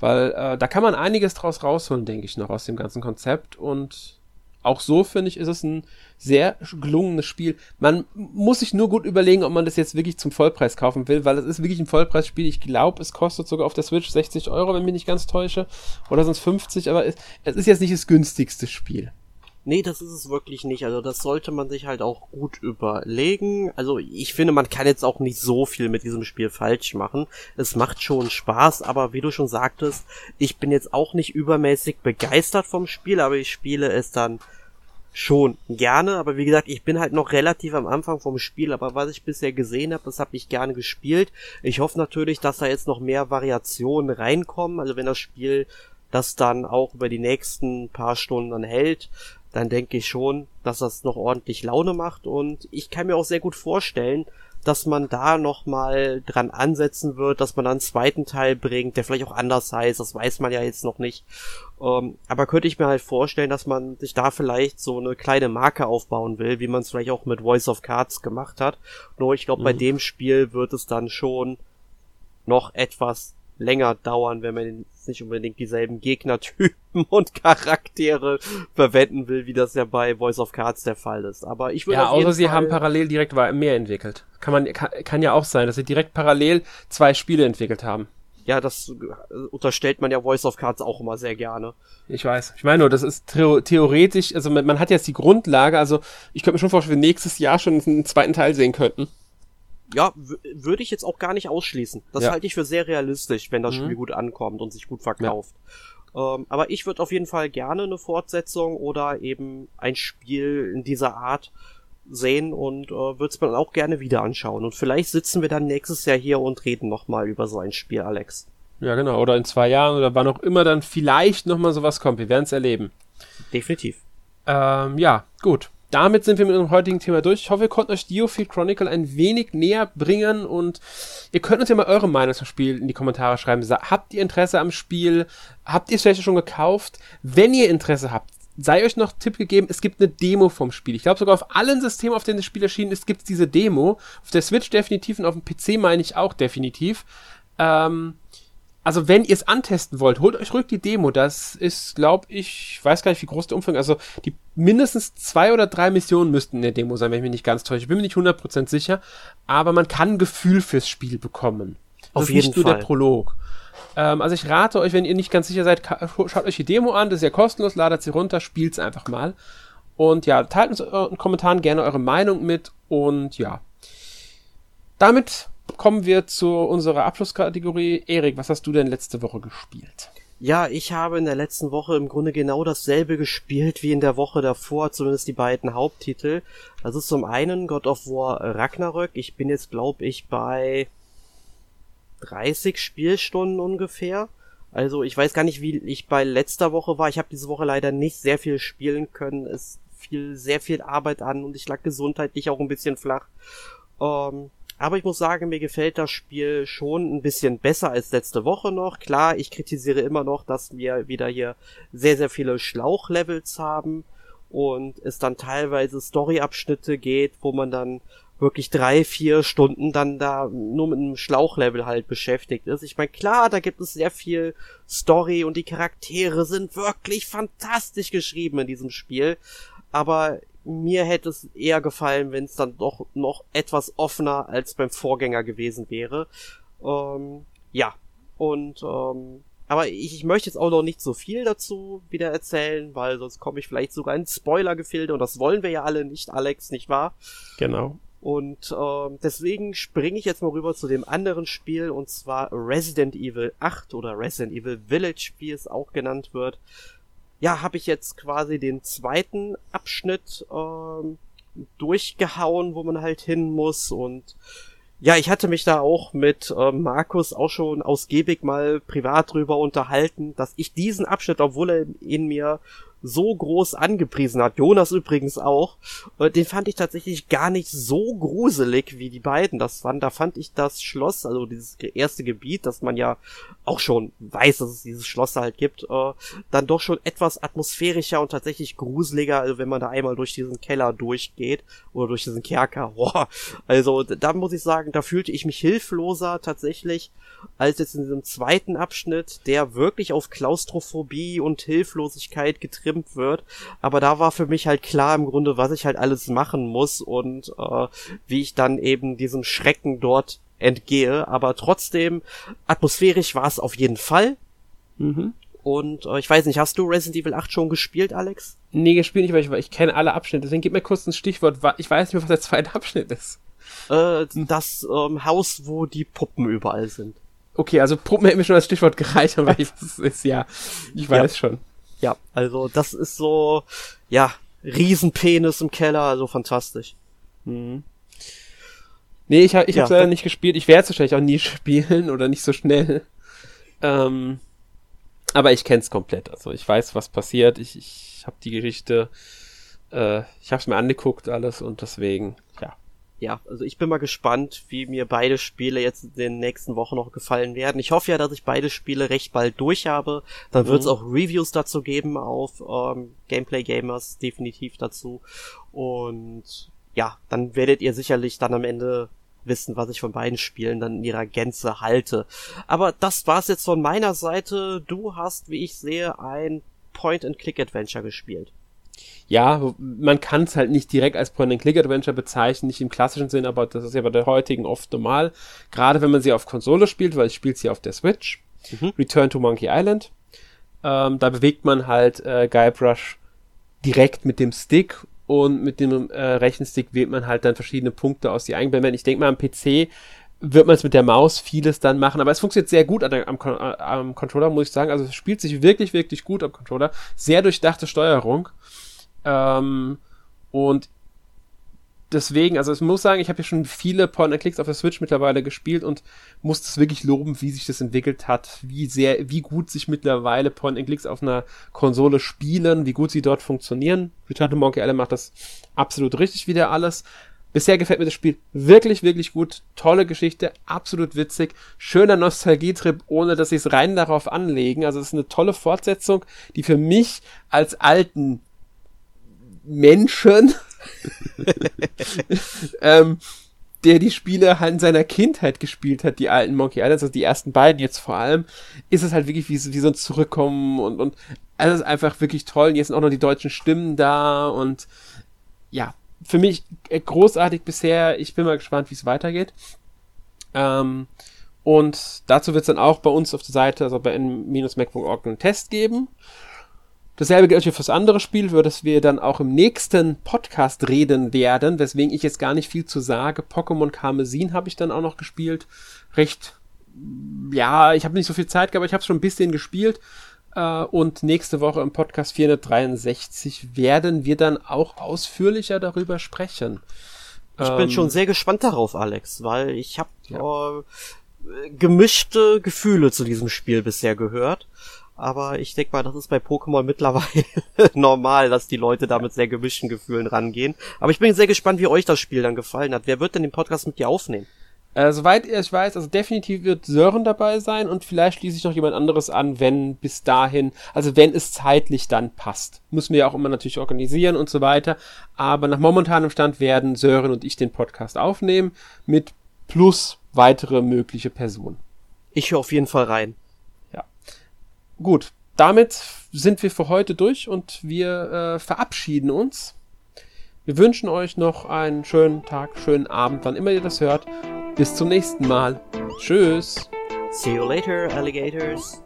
Weil äh, da kann man einiges draus rausholen, denke ich noch, aus dem ganzen Konzept. Und auch so, finde ich, ist es ein sehr gelungenes Spiel. Man muss sich nur gut überlegen, ob man das jetzt wirklich zum Vollpreis kaufen will, weil es ist wirklich ein Vollpreisspiel. Ich glaube, es kostet sogar auf der Switch 60 Euro, wenn mich nicht ganz täusche. Oder sonst 50, aber es, es ist jetzt nicht das günstigste Spiel. Nee, das ist es wirklich nicht. Also das sollte man sich halt auch gut überlegen. Also ich finde, man kann jetzt auch nicht so viel mit diesem Spiel falsch machen. Es macht schon Spaß, aber wie du schon sagtest, ich bin jetzt auch nicht übermäßig begeistert vom Spiel, aber ich spiele es dann schon gerne, aber wie gesagt, ich bin halt noch relativ am Anfang vom Spiel, aber was ich bisher gesehen habe, das habe ich gerne gespielt. Ich hoffe natürlich, dass da jetzt noch mehr Variationen reinkommen, also wenn das Spiel das dann auch über die nächsten paar Stunden dann hält, dann denke ich schon, dass das noch ordentlich Laune macht und ich kann mir auch sehr gut vorstellen, dass man da nochmal dran ansetzen wird, dass man dann einen zweiten Teil bringt, der vielleicht auch anders heißt, das weiß man ja jetzt noch nicht. Ähm, aber könnte ich mir halt vorstellen, dass man sich da vielleicht so eine kleine Marke aufbauen will, wie man es vielleicht auch mit Voice of Cards gemacht hat. Nur ich glaube, mhm. bei dem Spiel wird es dann schon noch etwas länger dauern, wenn man nicht unbedingt dieselben Gegnertypen und Charaktere verwenden will, wie das ja bei Voice of Cards der Fall ist. Aber ich würde Ja, außer sie haben parallel direkt mehr entwickelt. Kann man kann, kann ja auch sein, dass sie direkt parallel zwei Spiele entwickelt haben. ja, das unterstellt man ja Voice of Cards auch immer sehr gerne. Ich weiß. Ich meine nur, das ist theoretisch, also man, man hat jetzt die Grundlage, also ich könnte mir schon vorstellen, wir nächstes Jahr schon einen zweiten Teil sehen könnten. Ja, würde ich jetzt auch gar nicht ausschließen. Das ja. halte ich für sehr realistisch, wenn das mhm. Spiel gut ankommt und sich gut verkauft. Ja. Ähm, aber ich würde auf jeden Fall gerne eine Fortsetzung oder eben ein Spiel in dieser Art sehen und äh, würde es mir auch gerne wieder anschauen. Und vielleicht sitzen wir dann nächstes Jahr hier und reden nochmal über so ein Spiel, Alex. Ja, genau. Oder in zwei Jahren oder wann auch immer dann vielleicht nochmal sowas kommt. Wir werden es erleben. Definitiv. Ähm, ja, gut. Damit sind wir mit unserem heutigen Thema durch. Ich hoffe, wir konnten euch Geofield Chronicle ein wenig näher bringen und ihr könnt uns ja mal eure Meinung zum Spiel in die Kommentare schreiben. Habt ihr Interesse am Spiel? Habt ihr es vielleicht schon gekauft? Wenn ihr Interesse habt, sei euch noch Tipp gegeben, es gibt eine Demo vom Spiel. Ich glaube sogar auf allen Systemen, auf denen das Spiel erschienen ist, gibt es diese Demo. Auf der Switch definitiv und auf dem PC meine ich auch definitiv. Ähm, also wenn ihr es antesten wollt, holt euch ruhig die Demo. Das ist, glaube ich, ich weiß gar nicht, wie groß der Umfang Also die mindestens zwei oder drei Missionen müssten in der Demo sein, wenn ich mich nicht ganz täusche. Ich bin mir nicht 100% sicher. Aber man kann ein Gefühl fürs Spiel bekommen. Das auf jeden nicht nur Fall. der Prolog. Ähm, also ich rate euch, wenn ihr nicht ganz sicher seid, schaut euch die Demo an, das ist ja kostenlos, ladet sie runter, spielt's einfach mal. Und ja, teilt uns in den Kommentaren gerne eure Meinung mit und ja. Damit kommen wir zu unserer Abschlusskategorie. Erik, was hast du denn letzte Woche gespielt? Ja, ich habe in der letzten Woche im Grunde genau dasselbe gespielt wie in der Woche davor, zumindest die beiden Haupttitel. Das ist zum einen God of War Ragnarök. Ich bin jetzt, glaube ich, bei 30 Spielstunden ungefähr. Also ich weiß gar nicht, wie ich bei letzter Woche war. Ich habe diese Woche leider nicht sehr viel spielen können. Es fiel sehr viel Arbeit an und ich lag gesundheitlich auch ein bisschen flach. Ähm, aber ich muss sagen, mir gefällt das Spiel schon ein bisschen besser als letzte Woche noch. Klar, ich kritisiere immer noch, dass wir wieder hier sehr, sehr viele Schlauchlevels haben und es dann teilweise Storyabschnitte geht, wo man dann wirklich drei, vier Stunden dann da nur mit einem Schlauchlevel halt beschäftigt ist. Ich meine, klar, da gibt es sehr viel Story und die Charaktere sind wirklich fantastisch geschrieben in diesem Spiel. Aber mir hätte es eher gefallen, wenn es dann doch noch etwas offener als beim Vorgänger gewesen wäre. Ähm, ja, und ähm, aber ich, ich möchte jetzt auch noch nicht so viel dazu wieder erzählen, weil sonst komme ich vielleicht sogar in Spoilergefilde und das wollen wir ja alle nicht, Alex, nicht wahr? Genau. Und äh, deswegen springe ich jetzt mal rüber zu dem anderen Spiel und zwar Resident Evil 8 oder Resident Evil Village, wie es auch genannt wird. Ja, habe ich jetzt quasi den zweiten Abschnitt äh, durchgehauen, wo man halt hin muss. Und ja, ich hatte mich da auch mit äh, Markus auch schon ausgiebig mal privat drüber unterhalten, dass ich diesen Abschnitt, obwohl er in mir so groß angepriesen hat. Jonas übrigens auch. Äh, den fand ich tatsächlich gar nicht so gruselig, wie die beiden das waren. Da fand ich das Schloss, also dieses erste Gebiet, das man ja auch schon weiß, dass es dieses Schloss halt gibt, äh, dann doch schon etwas atmosphärischer und tatsächlich gruseliger, also wenn man da einmal durch diesen Keller durchgeht oder durch diesen Kerker. Boah. Also da muss ich sagen, da fühlte ich mich hilfloser tatsächlich als jetzt in diesem zweiten Abschnitt, der wirklich auf Klaustrophobie und Hilflosigkeit getrimmt wird. Aber da war für mich halt klar im Grunde, was ich halt alles machen muss und äh, wie ich dann eben diesem Schrecken dort entgehe. Aber trotzdem, atmosphärisch war es auf jeden Fall. Mhm. Und äh, ich weiß nicht, hast du Resident Evil 8 schon gespielt, Alex? Nee, gespielt nicht, weil ich, weil ich kenne alle Abschnitte. Deswegen gib mir kurz ein Stichwort. Ich weiß nicht mehr, was der zweite Abschnitt ist. Äh, das ähm, Haus, wo die Puppen überall sind. Okay, also Puppen hätte mir schon als Stichwort gereicht, aber ich, das ist ja, ich weiß ja. schon. Ja, also das ist so, ja, Riesenpenis im Keller, also fantastisch. Mhm. Nee, ich, ich ja, habe leider nicht gespielt. Ich werde es wahrscheinlich auch nie spielen oder nicht so schnell. Ähm, aber ich kenn's komplett. Also ich weiß, was passiert. Ich, ich habe die Geschichte, äh, ich habe es mir angeguckt alles und deswegen, ja also ich bin mal gespannt, wie mir beide Spiele jetzt in den nächsten Wochen noch gefallen werden. Ich hoffe ja, dass ich beide Spiele recht bald durch habe. Dann mhm. wird es auch Reviews dazu geben auf ähm, Gameplay Gamers, definitiv dazu. Und ja, dann werdet ihr sicherlich dann am Ende wissen, was ich von beiden Spielen dann in ihrer Gänze halte. Aber das war's jetzt von meiner Seite. Du hast, wie ich sehe, ein Point-and-Click-Adventure gespielt. Ja, man kann es halt nicht direkt als Point-and-Click-Adventure bezeichnen, nicht im klassischen Sinn, aber das ist ja bei der heutigen oft normal. Gerade wenn man sie auf Konsole spielt, weil ich spiele sie auf der Switch. Mhm. Return to Monkey Island. Ähm, da bewegt man halt äh, Guybrush direkt mit dem Stick und mit dem äh, rechten Stick wählt man halt dann verschiedene Punkte aus die Einblenden. Ich denke mal am PC wird man es mit der Maus vieles dann machen, aber es funktioniert sehr gut am, am, am Controller, muss ich sagen. Also es spielt sich wirklich, wirklich gut am Controller. Sehr durchdachte Steuerung. Ähm, und deswegen, also ich muss sagen, ich habe ja schon viele Point-and-Clicks auf der Switch mittlerweile gespielt und muss das wirklich loben, wie sich das entwickelt hat, wie sehr, wie gut sich mittlerweile Point-and-Clicks auf einer Konsole spielen, wie gut sie dort funktionieren. Return to Monkey Island macht das absolut richtig wieder alles. Bisher gefällt mir das Spiel wirklich, wirklich gut. Tolle Geschichte, absolut witzig. Schöner Nostalgietrip, ohne dass sie es rein darauf anlegen. Also es ist eine tolle Fortsetzung, die für mich als alten Menschen, ähm, der die Spiele halt in seiner Kindheit gespielt hat, die alten Monkey Islands, also die ersten beiden jetzt vor allem, ist es halt wirklich wie, wie so ein Zurückkommen und, und alles ist einfach wirklich toll. Und jetzt sind auch noch die deutschen Stimmen da und ja, für mich großartig bisher. Ich bin mal gespannt, wie es weitergeht. Ähm, und dazu wird es dann auch bei uns auf der Seite, also bei n-mac.org, einen Test geben. Dasselbe gilt natürlich fürs andere Spiel, über das wir dann auch im nächsten Podcast reden werden, weswegen ich jetzt gar nicht viel zu sage. Pokémon Karmesin habe ich dann auch noch gespielt. Recht, ja, ich habe nicht so viel Zeit gehabt, aber ich habe schon ein bisschen gespielt. Äh, und nächste Woche im Podcast 463 werden wir dann auch ausführlicher darüber sprechen. Ich ähm, bin schon sehr gespannt darauf, Alex, weil ich habe ja. äh, gemischte Gefühle zu diesem Spiel bisher gehört aber ich denke mal, das ist bei Pokémon mittlerweile normal, dass die Leute da mit sehr gemischten Gefühlen rangehen. Aber ich bin sehr gespannt, wie euch das Spiel dann gefallen hat. Wer wird denn den Podcast mit dir aufnehmen? Äh, soweit ich weiß, also definitiv wird Sören dabei sein und vielleicht schließe ich noch jemand anderes an, wenn bis dahin, also wenn es zeitlich dann passt. Müssen wir ja auch immer natürlich organisieren und so weiter. Aber nach momentanem Stand werden Sören und ich den Podcast aufnehmen mit plus weitere mögliche Personen. Ich höre auf jeden Fall rein. Gut, damit sind wir für heute durch und wir äh, verabschieden uns. Wir wünschen euch noch einen schönen Tag, schönen Abend, wann immer ihr das hört. Bis zum nächsten Mal. Tschüss. See you later, alligators.